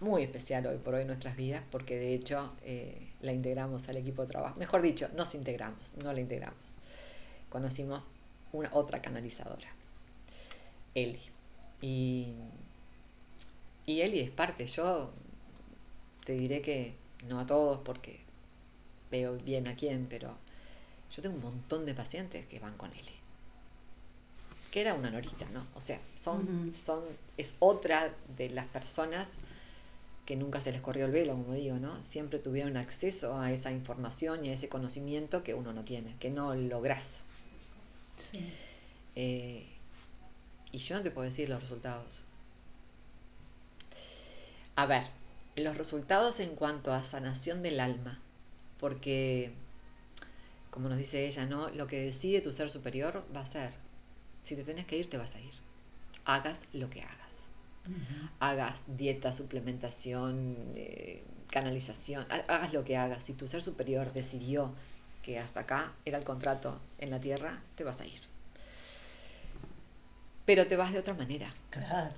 muy especial hoy por hoy en nuestras vidas, porque de hecho eh, la integramos al equipo de trabajo. Mejor dicho, nos integramos, no la integramos. Conocimos una otra canalizadora, Eli. Y, y Eli es parte, yo te diré que no a todos porque veo bien a quién, pero yo tengo un montón de pacientes que van con él. Que era una norita, ¿no? O sea, son, son, es otra de las personas que nunca se les corrió el velo, como digo, ¿no? Siempre tuvieron acceso a esa información y a ese conocimiento que uno no tiene, que no logras. Sí. Eh, y yo no te puedo decir los resultados. A ver, los resultados en cuanto a sanación del alma, porque como nos dice ella, ¿no? Lo que decide tu ser superior va a ser. Si te tenés que ir, te vas a ir. Hagas lo que hagas. Hagas dieta, suplementación, eh, canalización, hagas lo que hagas. Si tu ser superior decidió que hasta acá era el contrato en la tierra, te vas a ir. Pero te vas de otra manera.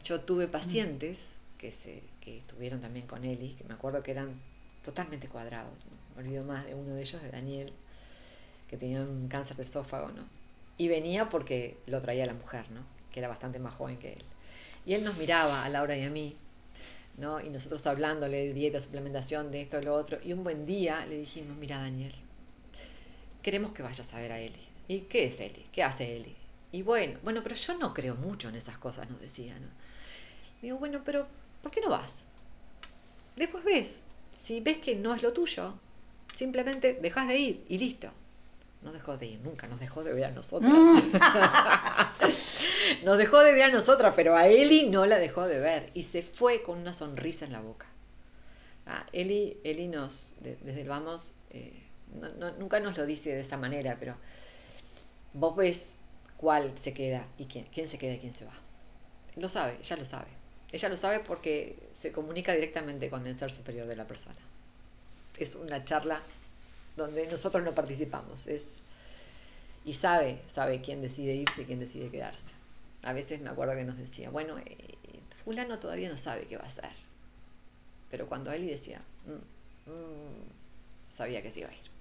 Yo tuve pacientes que, se, que estuvieron también con Eli, que me acuerdo que eran totalmente cuadrados. Me olvido más de uno de ellos, de Daniel que tenía un cáncer de esófago, ¿no? Y venía porque lo traía la mujer, ¿no? Que era bastante más joven que él. Y él nos miraba a Laura y a mí, ¿no? Y nosotros hablándole de dieta, suplementación, de esto, de lo otro. Y un buen día le dijimos, mira Daniel, queremos que vayas a ver a Eli. ¿Y qué es Eli? ¿Qué hace Eli? Y bueno, bueno, pero yo no creo mucho en esas cosas, nos decía, ¿no? Digo, bueno, pero ¿por qué no vas? Después ves. Si ves que no es lo tuyo, simplemente dejas de ir y listo no dejó de ir nunca, nos dejó de ver a nosotras. Mm. nos dejó de ver a nosotras, pero a Eli no la dejó de ver y se fue con una sonrisa en la boca. Ah, Eli, Eli nos, desde el vamos, eh, nunca nos lo dice de esa manera, pero vos ves cuál se queda y quién, quién se queda y quién se va. Lo sabe, ella lo sabe. Ella lo sabe porque se comunica directamente con el ser superior de la persona. Es una charla donde nosotros no participamos. Es, y sabe, sabe quién decide irse y quién decide quedarse. A veces me acuerdo que nos decía, bueno, eh, fulano todavía no sabe qué va a hacer. Pero cuando él decía, mm, mm", sabía que se iba a ir.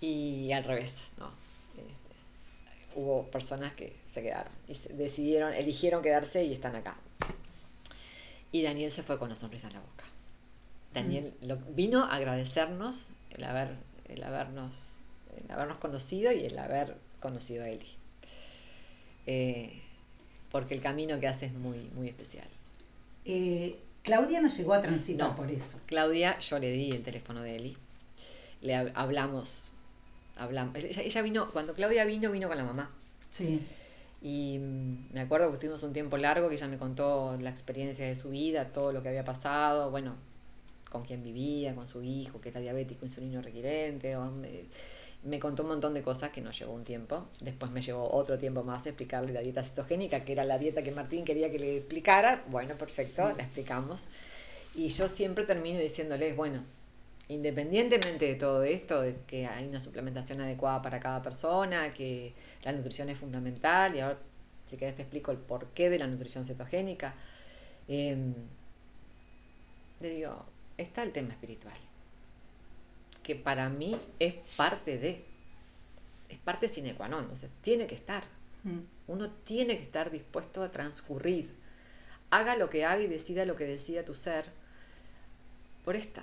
Y al revés, ¿no? Este, hubo personas que se quedaron y decidieron, eligieron quedarse y están acá. Y Daniel se fue con una sonrisa en la boca. Daniel mm. lo, vino a agradecernos el, haber, el habernos el habernos conocido y el haber conocido a Eli. Eh, porque el camino que hace es muy, muy especial. Eh, Claudia no llegó a transitar por eso. Claudia, yo le di el teléfono de Eli. Le hablamos. hablamos. Ella, vino, cuando Claudia vino, vino con la mamá. Sí. Y mm, me acuerdo que estuvimos un tiempo largo, que ella me contó la experiencia de su vida, todo lo que había pasado, bueno, con quién vivía, con su hijo, que era diabético, insulino requirente. O, me contó un montón de cosas que nos llevó un tiempo. Después me llevó otro tiempo más explicarle la dieta cetogénica, que era la dieta que Martín quería que le explicara. Bueno, perfecto, la explicamos. Y yo siempre termino diciéndoles, bueno, independientemente de todo esto, de que hay una suplementación adecuada para cada persona, que la nutrición es fundamental, y ahora si querés te explico el porqué de la nutrición cetogénica, eh, le digo, está el tema espiritual que para mí es parte de, es parte sine qua non, o sea, tiene que estar. Mm. Uno tiene que estar dispuesto a transcurrir. Haga lo que haga y decida lo que decida tu ser por esta.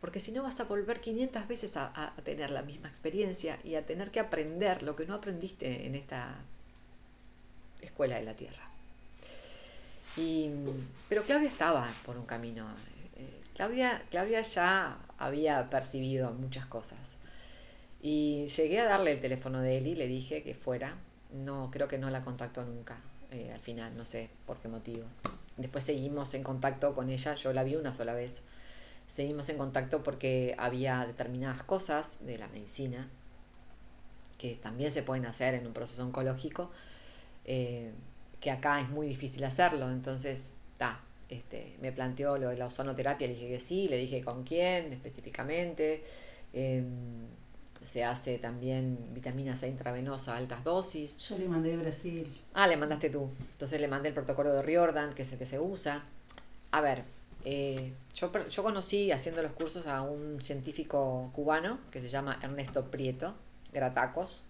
Porque si no vas a volver 500 veces a, a, tener la misma experiencia y a tener que aprender lo que no aprendiste en esta escuela de la tierra. Y, pero Claudia estaba por un camino. Claudia, Claudia ya había percibido muchas cosas. Y llegué a darle el teléfono de Eli, le dije que fuera. No, creo que no la contactó nunca. Eh, al final, no sé por qué motivo. Después seguimos en contacto con ella, yo la vi una sola vez. Seguimos en contacto porque había determinadas cosas de la medicina que también se pueden hacer en un proceso oncológico, eh, que acá es muy difícil hacerlo. Entonces, ta, este, me planteó lo de la ozonoterapia, le dije que sí, le dije con quién específicamente. Em, se hace también vitamina C intravenosa a altas dosis. Yo le mandé de Brasil. Ah, le mandaste tú. Entonces le mandé el protocolo de Riordan, que es el que se usa. A ver, eh, yo, yo conocí haciendo los cursos a un científico cubano que se llama Ernesto Prieto, Gratacos,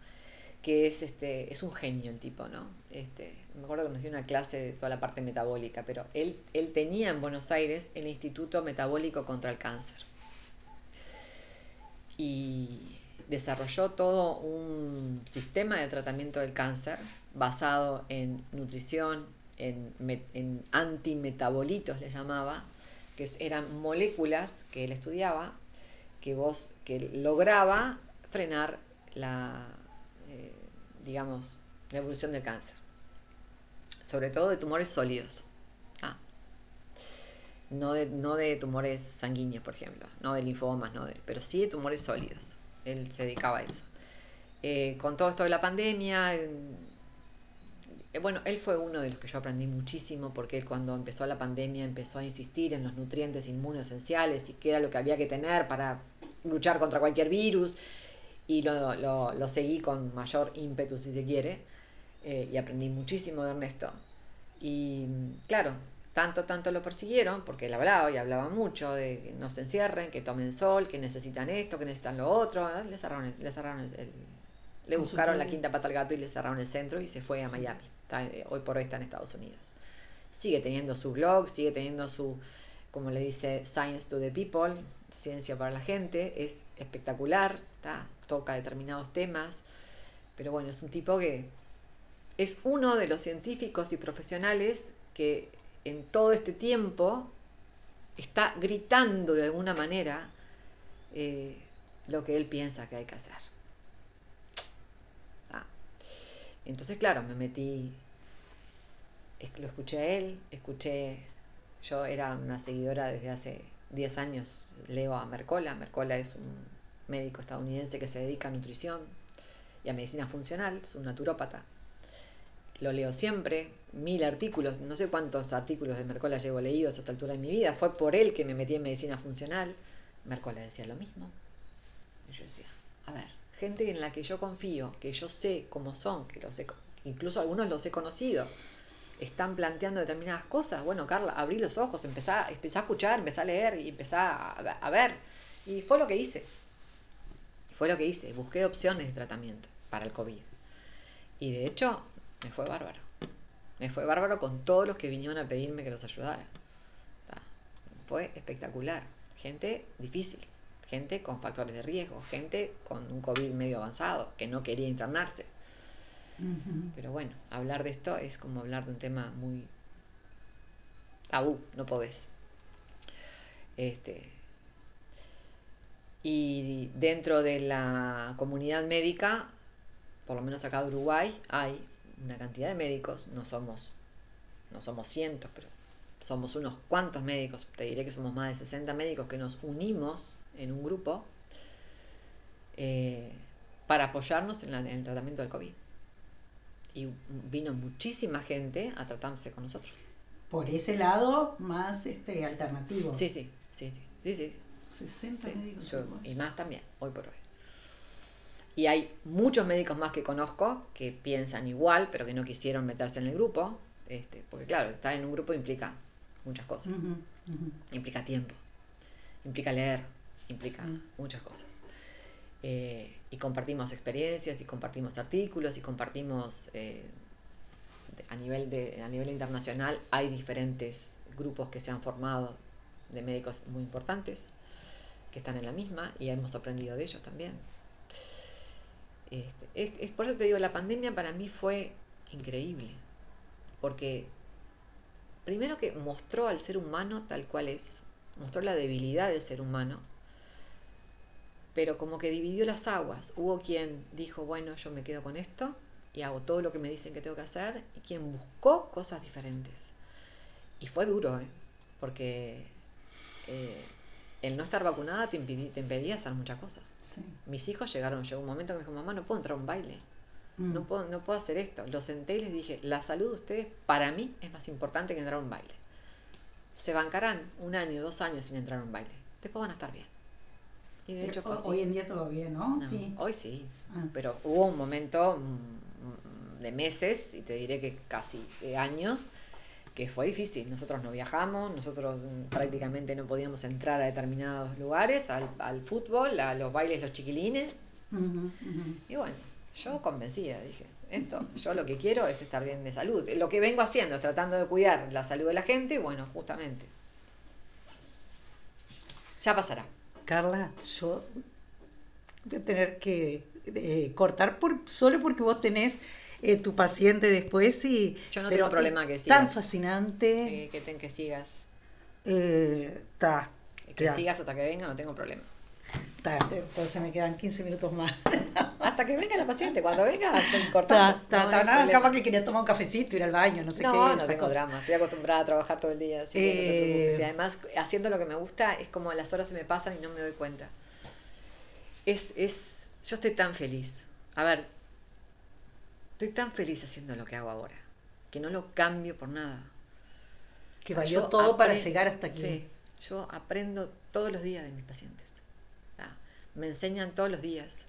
que es, este, es un genio el tipo, ¿no? Este, me acuerdo que nos dio una clase de toda la parte metabólica, pero él, él tenía en Buenos Aires el Instituto Metabólico contra el Cáncer. Y desarrolló todo un sistema de tratamiento del cáncer basado en nutrición, en, en antimetabolitos le llamaba, que eran moléculas que él estudiaba, que vos, que lograba frenar la digamos, la evolución del cáncer. Sobre todo de tumores sólidos. Ah. No, de, no de tumores sanguíneos, por ejemplo, no de linfomas, no pero sí de tumores sólidos. Él se dedicaba a eso. Eh, con todo esto de la pandemia, eh, bueno, él fue uno de los que yo aprendí muchísimo porque cuando empezó la pandemia empezó a insistir en los nutrientes inmunoesenciales y qué era lo que había que tener para luchar contra cualquier virus y lo, lo, lo, seguí con mayor ímpetu, si se quiere, eh, y aprendí muchísimo de Ernesto. Y claro, tanto, tanto lo persiguieron, porque él hablaba y hablaba mucho de que no se encierren, que tomen sol, que necesitan esto, que necesitan lo otro. Ah, le cerraron, le, cerraron el, le buscaron la quinta pata al gato y le cerraron el centro y se fue a Miami. Eh, hoy por hoy está en Estados Unidos. Sigue teniendo su blog, sigue teniendo su, como le dice, Science to the People, ciencia para la gente, es espectacular, toca determinados temas, pero bueno, es un tipo que es uno de los científicos y profesionales que en todo este tiempo está gritando de alguna manera eh, lo que él piensa que hay que hacer. Entonces, claro, me metí, lo escuché a él, escuché, yo era una seguidora desde hace 10 años, leo a Mercola, Mercola es un médico estadounidense que se dedica a nutrición y a medicina funcional, es un naturópata. Lo leo siempre, mil artículos, no sé cuántos artículos de Mercola llevo leídos a esta altura de mi vida, fue por él que me metí en medicina funcional. Mercola decía lo mismo. Y yo decía, a ver, gente en la que yo confío, que yo sé cómo son, que los incluso algunos los he conocido, están planteando determinadas cosas. Bueno, Carla, abrí los ojos, empecé, a escuchar, empecé a leer y empecé a ver. Y fue lo que hice. Fue lo que hice, busqué opciones de tratamiento para el COVID. Y de hecho, me fue bárbaro. Me fue bárbaro con todos los que vinieron a pedirme que los ayudara. Fue espectacular. Gente difícil, gente con factores de riesgo, gente con un COVID medio avanzado, que no quería internarse. Pero bueno, hablar de esto es como hablar de un tema muy tabú, no podés. Este, y dentro de la comunidad médica, por lo menos acá en Uruguay, hay una cantidad de médicos, no somos, no somos cientos, pero somos unos cuantos médicos, te diré que somos más de 60 médicos que nos unimos en un grupo eh, para apoyarnos en, el tratamiento del COVID. Y vino muchísima gente a tratarse con nosotros. Por ese lado, más este alternativo. Sí, sí, sí, sí, sí. 60 médicos. y más también, hoy por hoy. Y hay muchos médicos más que conozco que piensan igual, pero que no quisieron meterse en el grupo. Este, porque claro, estar en un grupo implica muchas cosas. Implica tiempo, implica leer, implica muchas cosas. Eh, y compartimos experiencias y compartimos artículos y compartimos eh, a, nivel de, a nivel internacional hay diferentes grupos que se han formado de médicos muy importantes que están en la misma y hemos aprendido de ellos también. Este, es, por eso te digo, la pandemia para mí fue increíble, porque primero que mostró al ser humano tal cual es, mostró la debilidad del ser humano, pero como que dividió las aguas. Hubo quien dijo, bueno, yo me quedo con esto y hago todo lo que me dicen que tengo que hacer, y quien buscó cosas diferentes. Y fue duro, ¿eh? porque eh, el no estar vacunada te, impedía, hacer muchas cosas. Mis hijos llegaron, llegó un momento que me dijo, mamá, no puedo entrar a un baile. No, mm. puedo, no puedo hacer esto. Los senté y les dije, la salud de ustedes para mí es más importante que entrar a un baile. Se bancarán un año, dos años sin entrar a un baile. Después van a estar bien. Y de hecho fue Hoy en día todavía, ¿no? sí. Hoy sí. Ah. Pero hubo un momento mm, de meses, y te diré que casi años, que fue difícil. Nosotros no viajamos, nosotros mm, prácticamente no podíamos entrar a determinados lugares, al, al fútbol, a los bailes, los chiquilines. Y bueno, yo convencida, dije, esto, yo lo que quiero es estar bien de salud. Lo que vengo haciendo es tratando de cuidar la salud de la gente, bueno, justamente. Ya pasará. Carla, yo voy a tener que eh, cortar por, solo porque vos tenés eh, tu paciente después y... Yo no tengo problema que sigas. Tan fascinante. Eh, que, ten, que sigas. Está. que sigas hasta que venga, no tengo problema entonces me quedan 15 minutos más. Hasta que venga la paciente, cuando venga, cortamos. Está, no, capaz que quería tomar un cafecito, ir al baño, no sé qué. No, no tengo drama, estoy acostumbrada a trabajar todo el día, así que no te preocupes. Y eh. además, haciendo lo que me gusta, es como las horas se me pasan y no me doy cuenta. Es, es, yo estoy tan feliz. A ver, estoy tan feliz haciendo lo que hago ahora, que no lo cambio por nada. Que valió todo para llegar hasta aquí. Sí, yo aprendo todos los días de mis pacientes me enseñan todos los días.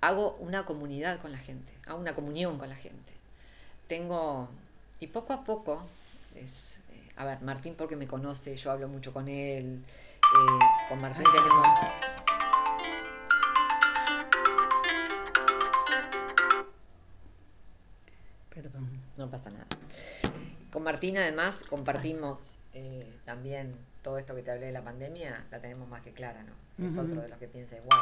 Hago una comunidad con la gente, hago una comunión con la gente. Tengo, y poco a poco, es, eh, a ver, Martín porque me conoce, yo hablo mucho con él, eh, con Martín tenemos... Perdón. No pasa nada. Con Martín además compartimos eh, también todo esto que te hablé de la pandemia, la tenemos más que clara, ¿no? es otro de los que piensa igual.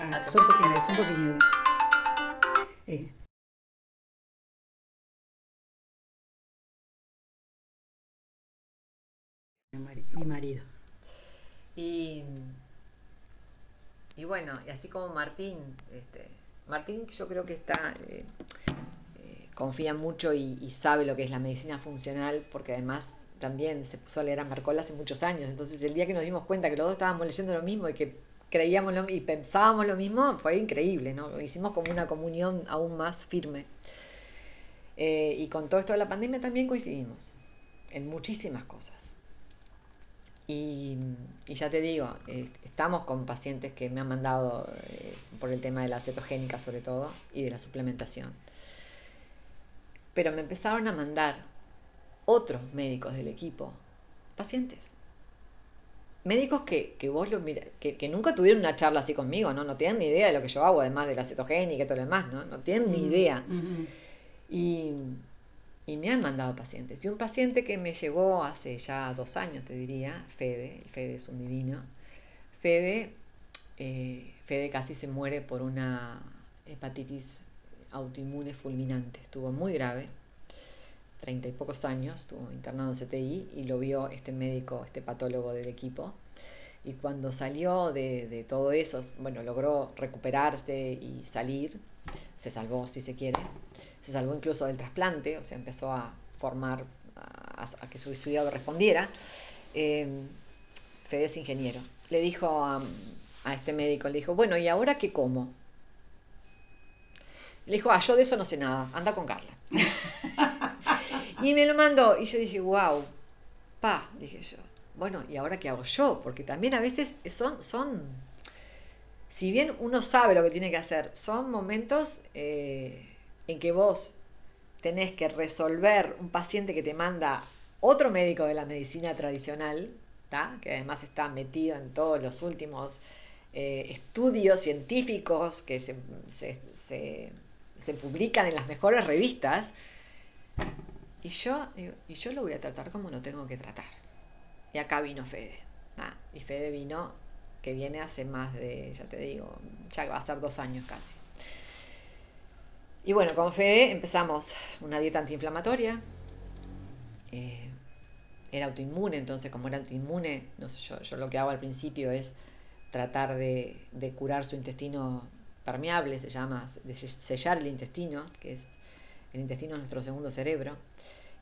Ah, son pequeños, son pequeños. Eh. Mi marido. Y, y bueno, y así como Martín, este, Martín yo creo que está, eh, eh, confía mucho y, sabe lo que es la medicina funcional, porque además también se puso a leer a Marcola hace muchos años. Entonces, el día que nos dimos cuenta que los dos estábamos leyendo lo mismo y que creíamos lo, y pensábamos lo mismo, fue increíble, ¿no? Hicimos como una comunión aún más firme. Eh, y con todo esto de la pandemia también coincidimos en muchísimas cosas. Y, ya te digo, estamos con pacientes que me han mandado eh, por el tema de la cetogénica sobre todo y de la suplementación. Pero me empezaron a mandar otros médicos del equipo, pacientes. Médicos que, que vos lo mira, que, que, nunca tuvieron una charla así conmigo, ¿no? No tienen ni idea de lo que yo hago, además de la cetogénica y todo lo demás, ¿no? No tienen ni idea. y, y, me han mandado pacientes. Y un paciente que me llegó hace ya dos años, te diría, Fede, el Fede es un divino, Fede, eh, Fede casi se muere por una hepatitis autoinmune fulminante. Estuvo muy grave, treinta y pocos años, estuvo internado en CTI y lo vio este médico, este patólogo del equipo. Y cuando salió de, de todo eso, bueno, logró recuperarse y salir, se salvó si se quiere, se salvó incluso del trasplante, o sea, empezó a formar, a, a que su estudiado respondiera. Eh, Fede es ingeniero. Le dijo a, a este médico, le dijo, bueno, ¿y ahora qué como? Le dijo, ah, yo de eso no sé nada, anda con Carla. y me lo mandó y yo dije, wow, pa, dije yo, bueno, ¿y ahora qué hago yo? Porque también a veces son, son si bien uno sabe lo que tiene que hacer, son momentos eh, en que vos tenés que resolver un paciente que te manda otro médico de la medicina tradicional, que además está metido en todos los últimos eh, estudios científicos que se, se, publican en las mejores revistas. Y yo, y yo lo voy a tratar como lo tengo que tratar. Y acá vino Fede. y Fede vino, que viene hace más de, ya te digo, ya va a ser dos años casi. Y bueno, con Fede empezamos una dieta antiinflamatoria. Eh, era autoinmune, entonces como era autoinmune, yo, lo que hago al principio es tratar de, curar su intestino permeable, se llama, sellar el intestino, que es el intestino es nuestro segundo cerebro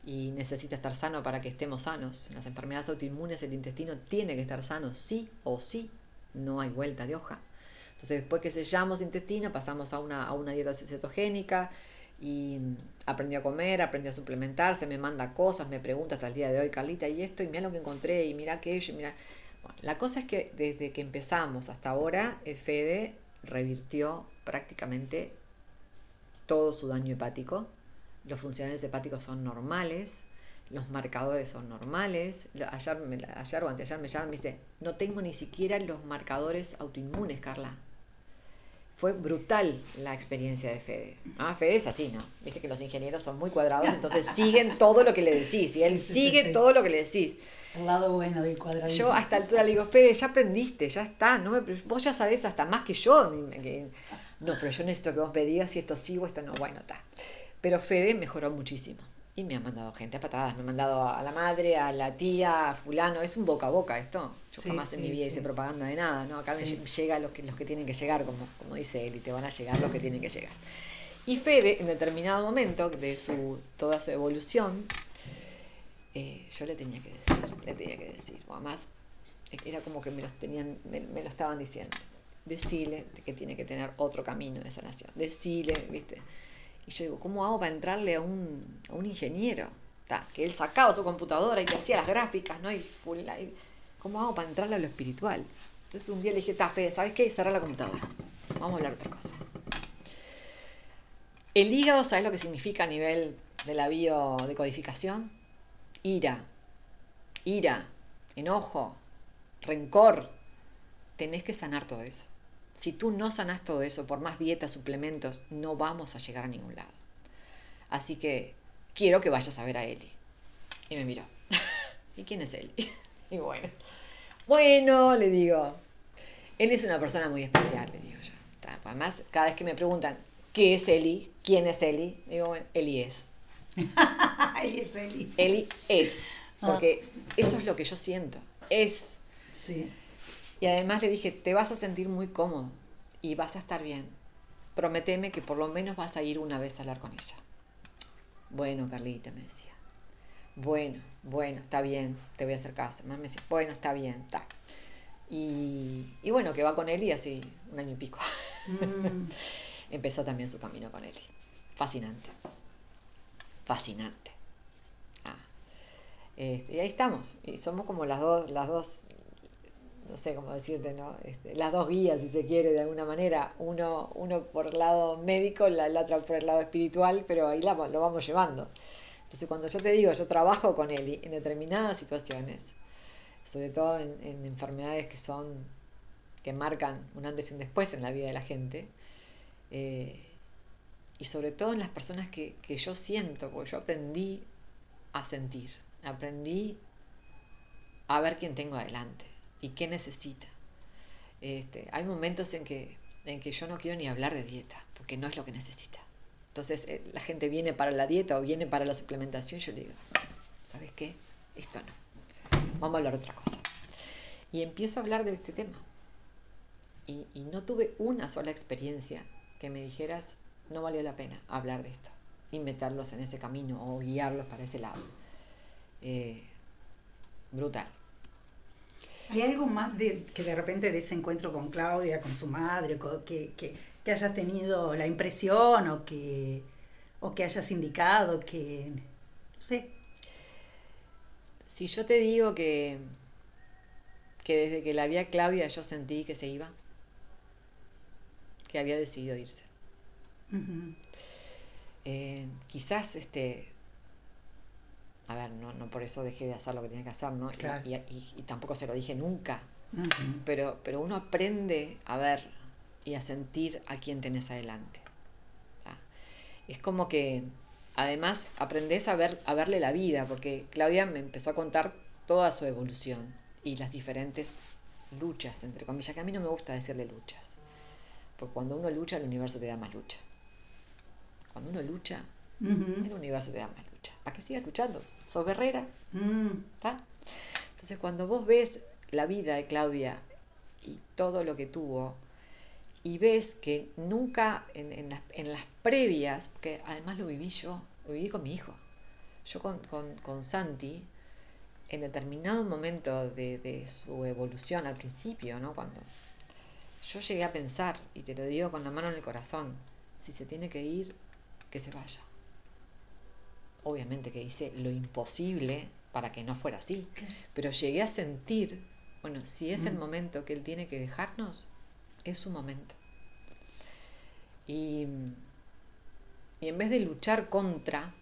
y necesita estar sano para que estemos sanos. En las enfermedades autoinmunes el intestino tiene que estar sano, sí o sí, no hay vuelta de hoja. Entonces después que sellamos intestino pasamos a una, a una dieta cetogénica y aprendió a comer, aprendió a suplementarse, me manda cosas, me pregunta hasta el día de hoy, Carlita, y esto, y mira lo que encontré, y mira aquello, y mira... la cosa es que desde que empezamos hasta ahora, Fede revirtió prácticamente todo su daño hepático los funcionales hepáticos son normales, los marcadores son normales. Ayer, ayer o anteayer me llaman y me dice, no tengo ni siquiera los marcadores autoinmunes, Carla. Fue brutal la experiencia de Fede. Ah, Fede es así, ¿no? Viste que los ingenieros son muy cuadrados, entonces siguen todo lo que le decís. Y él sigue todo lo que le decís. El lado bueno del cuadrado. Yo hasta altura le digo, Fede, ya aprendiste, ya está. No vos ya sabés hasta más que yo. no, pero yo necesito que vos me digas si esto sí o esto no. Bueno, está. Pero Fede mejoró muchísimo. Y me ha mandado gente a patadas, me ha mandado a la madre, a la tía, a fulano. Es un boca a boca esto. Yo jamás en mi vida hice propaganda de nada, ¿no? Acá me llega los que, los que tienen que llegar, como, como dice él, y te van a llegar los que tienen que llegar. Y Fede, en determinado momento de su, toda su evolución, eh, yo le tenía que decir, le tenía que decir. O además, era como que me, los tenían, me, me lo estaban diciendo. Decile que tiene que tener otro camino de sanación. Decile, ¿viste? Y yo digo, ¿cómo hago para entrarle a un, a un ingeniero? que él sacaba su computadora y que hacía las gráficas, ¿no? Y, full, ¿Cómo hago para entrarle a lo espiritual? Entonces un día le dije, ta, Fede, ¿sabes qué? Cerrar la computadora. Vamos a hablar otra cosa. El hígado, ¿sabes lo que significa a nivel de la biodecodificación? Ira, ira, enojo, rencor. Tenés que sanar todo eso. Si tú no sanas todo eso, por más dietas, suplementos, no vamos a llegar a ningún lado. Así que quiero que vayas a ver a Eli. Y me miró. ¿Y quién es Eli? y bueno, bueno, le digo, Eli es una persona muy especial, le digo yo. Además, cada vez que me preguntan, ¿qué es Eli? ¿Quién es Eli? Digo, bueno, Eli es. Eli es Eli. Eli es. Porque ah. eso es lo que yo siento. Es. Sí. Y además le dije, te vas a sentir muy cómodo y vas a estar bien. Prométeme que por lo menos vas a ir una vez a hablar con ella. Bueno, Carlita, me decía. Bueno, bueno, está bien, te voy a hacer caso. Más me decía, bueno, está bien, está. Y, y, bueno, que va con él y así un año y pico. Mm. Empezó también su camino con él. Fascinante. Fascinante. Ah. Este, y ahí estamos. Y somos como las dos, las dos no sé cómo decirte, ¿no? Este, las dos guías, si se quiere, de alguna manera, uno, uno por el lado médico, la, la otra por el lado espiritual, pero ahí la, lo vamos llevando. Entonces, cuando yo te digo, yo trabajo con él en determinadas situaciones, sobre todo en, en, enfermedades que son, que marcan un antes y un después en la vida de la gente, eh, y sobre todo en las personas que, que yo siento, porque yo aprendí a sentir, aprendí a ver quién tengo adelante y qué necesita. Este, hay momentos en que, en que yo no quiero ni hablar de dieta, porque no es lo que necesita. Entonces eh, la gente viene para la dieta o viene para la suplementación, yo le digo, ¿sabes qué? Esto no. Vamos a hablar otra cosa. Y empiezo a hablar de este tema. Y, y no tuve una sola experiencia que me dijeras, no valió la pena hablar de esto y meterlos en ese camino o guiarlos para ese lado. Eh, brutal. ¿Hay algo más de que de repente de ese encuentro con Claudia, con su madre, que, que, que hayas tenido la impresión o que, o que hayas indicado que, no sé? Si yo te digo que, que desde que la vi a Claudia yo sentí que se iba, que había decidido irse. Eh, quizás este a ver, no, no por eso dejé de hacer lo que tenía que hacer, ¿no? Y, tampoco se lo dije nunca. pero, pero uno aprende a ver y a sentir a quién tenés adelante. Es como que además aprendés a, ver, a verle la vida, porque Claudia me empezó a contar toda su evolución y las diferentes luchas, entre comillas, que a mí no me gusta decirle luchas, porque cuando uno lucha el universo te da más lucha. Cuando uno lucha, el universo te da más lucha. ¿Para que sigas luchando? Sos guerrera. Mm. Entonces, cuando vos ves la vida de Claudia y todo lo que tuvo, y ves que nunca en, las, previas, porque además lo viví yo, lo viví con mi hijo. Yo con, Santi, en determinado momento de, de, su evolución al principio, ¿no? Cuando yo llegué a pensar, y te lo digo con la mano en el corazón, si se tiene que ir, que se vaya. Obviamente que hice lo imposible para que no fuera así, pero llegué a sentir, bueno, si es el mm. momento que él tiene que dejarnos, es su momento. Y, y en vez de luchar contra,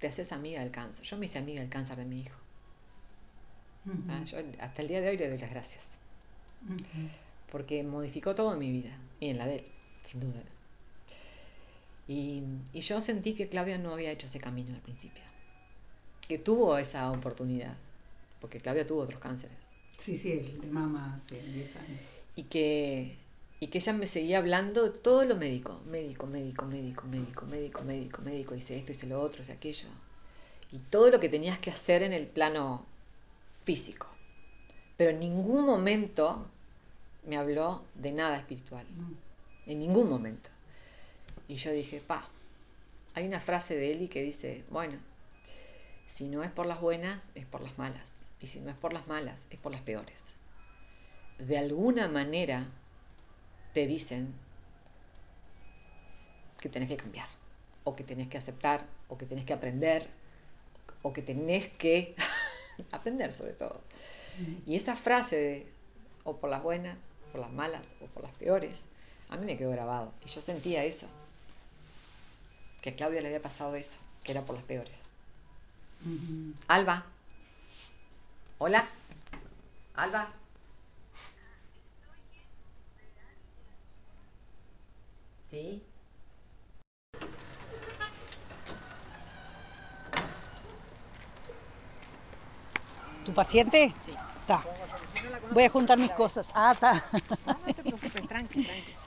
te haces amiga del cáncer. Yo me hice amiga del cáncer de mi hijo. Ah, yo hasta el día de hoy le doy las gracias. Porque modificó todo en mi vida y en la de él, sin duda. Y, yo sentí que Claudia no había hecho ese camino al principio, que tuvo esa oportunidad, porque Claudia tuvo otros cánceres. Sí, sí, el de mamá hace 10 años. Y que, y que ella me seguía hablando todo lo médico, médico, médico, médico, médico, médico, médico, médico, hice esto, hice lo otro, hice aquello. Y todo lo que tenías que hacer en el plano físico. Pero en ningún momento me habló de nada espiritual. En ningún momento. Y yo dije, pa, hay una frase de Eli que dice, bueno, si no es por las buenas, es por las malas. Y si no es por las malas, es por las peores. De alguna manera te dicen que tenés que cambiar, o que tenés que aceptar, o que tenés que aprender, o que tenés que aprender sobre todo. Y esa frase de, o por las buenas, por las malas, o por las peores, a mí me quedó grabado. Y yo sentía eso que a Claudia le había pasado eso, que era por las peores. Alba. Hola. Alba. ¿Sí? ¿Tu paciente? Sí. Está. Voy a juntar mis cosas. Ah, está. No, no te preocupes, tranqui, tranqui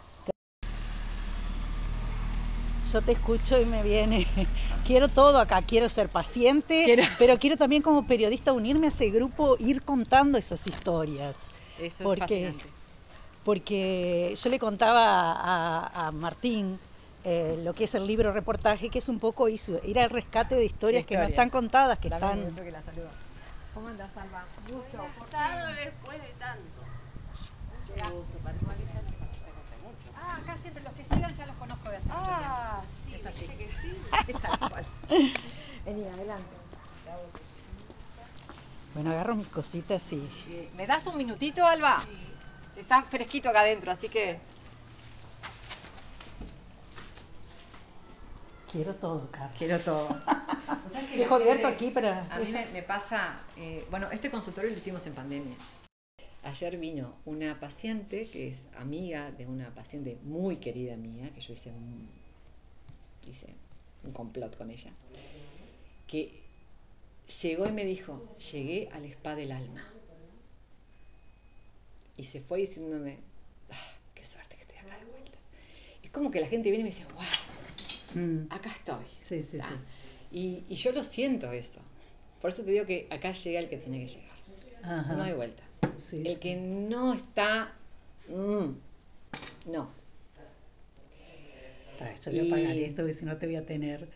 yo te escucho y me viene, quiero todo acá, quiero ser paciente, pero quiero también como periodista unirme a ese grupo, ir contando esas historias. Eso porque, es fascinante. Porque yo le contaba a, Martín eh, lo que es el libro reportaje, que es un poco eso, ir al rescate de historias, que no están contadas, que están... ¿Cómo andas, Alba? Gusto. Tarde después de tanto. Qué gusto, para Ah, acá siempre los que llegan ya los conozco de hace mucho tiempo. Ah, sí, es así. Que sí. Tal cual. Vení, adelante. Bueno, agarro mis cositas y. ¿Me das un minutito, Alba? Sí. Está fresquito acá adentro, así que. Quiero todo, Carlos. Quiero todo. o sea, que Dejo abierto aquí para. A mí me, me pasa. Eh, bueno, este consultorio lo hicimos en pandemia. Ayer vino una paciente que es amiga de una paciente muy querida mía, que yo hice un, hice un complot con ella, que llegó y me dijo, llegué al spa del alma. y se fue diciéndome, "Ah, qué suerte que estoy acá de vuelta. Es como que la gente viene y me dice, wow, Mm. acá estoy. Sí, sí, Ah, sí. Y, y yo lo siento eso. Por eso te digo que acá llega el que tiene que llegar. Ajá. No hay vuelta. El que no está, mm, no. Tra, yo voy a Y- apagar esto, porque si no te voy a tener.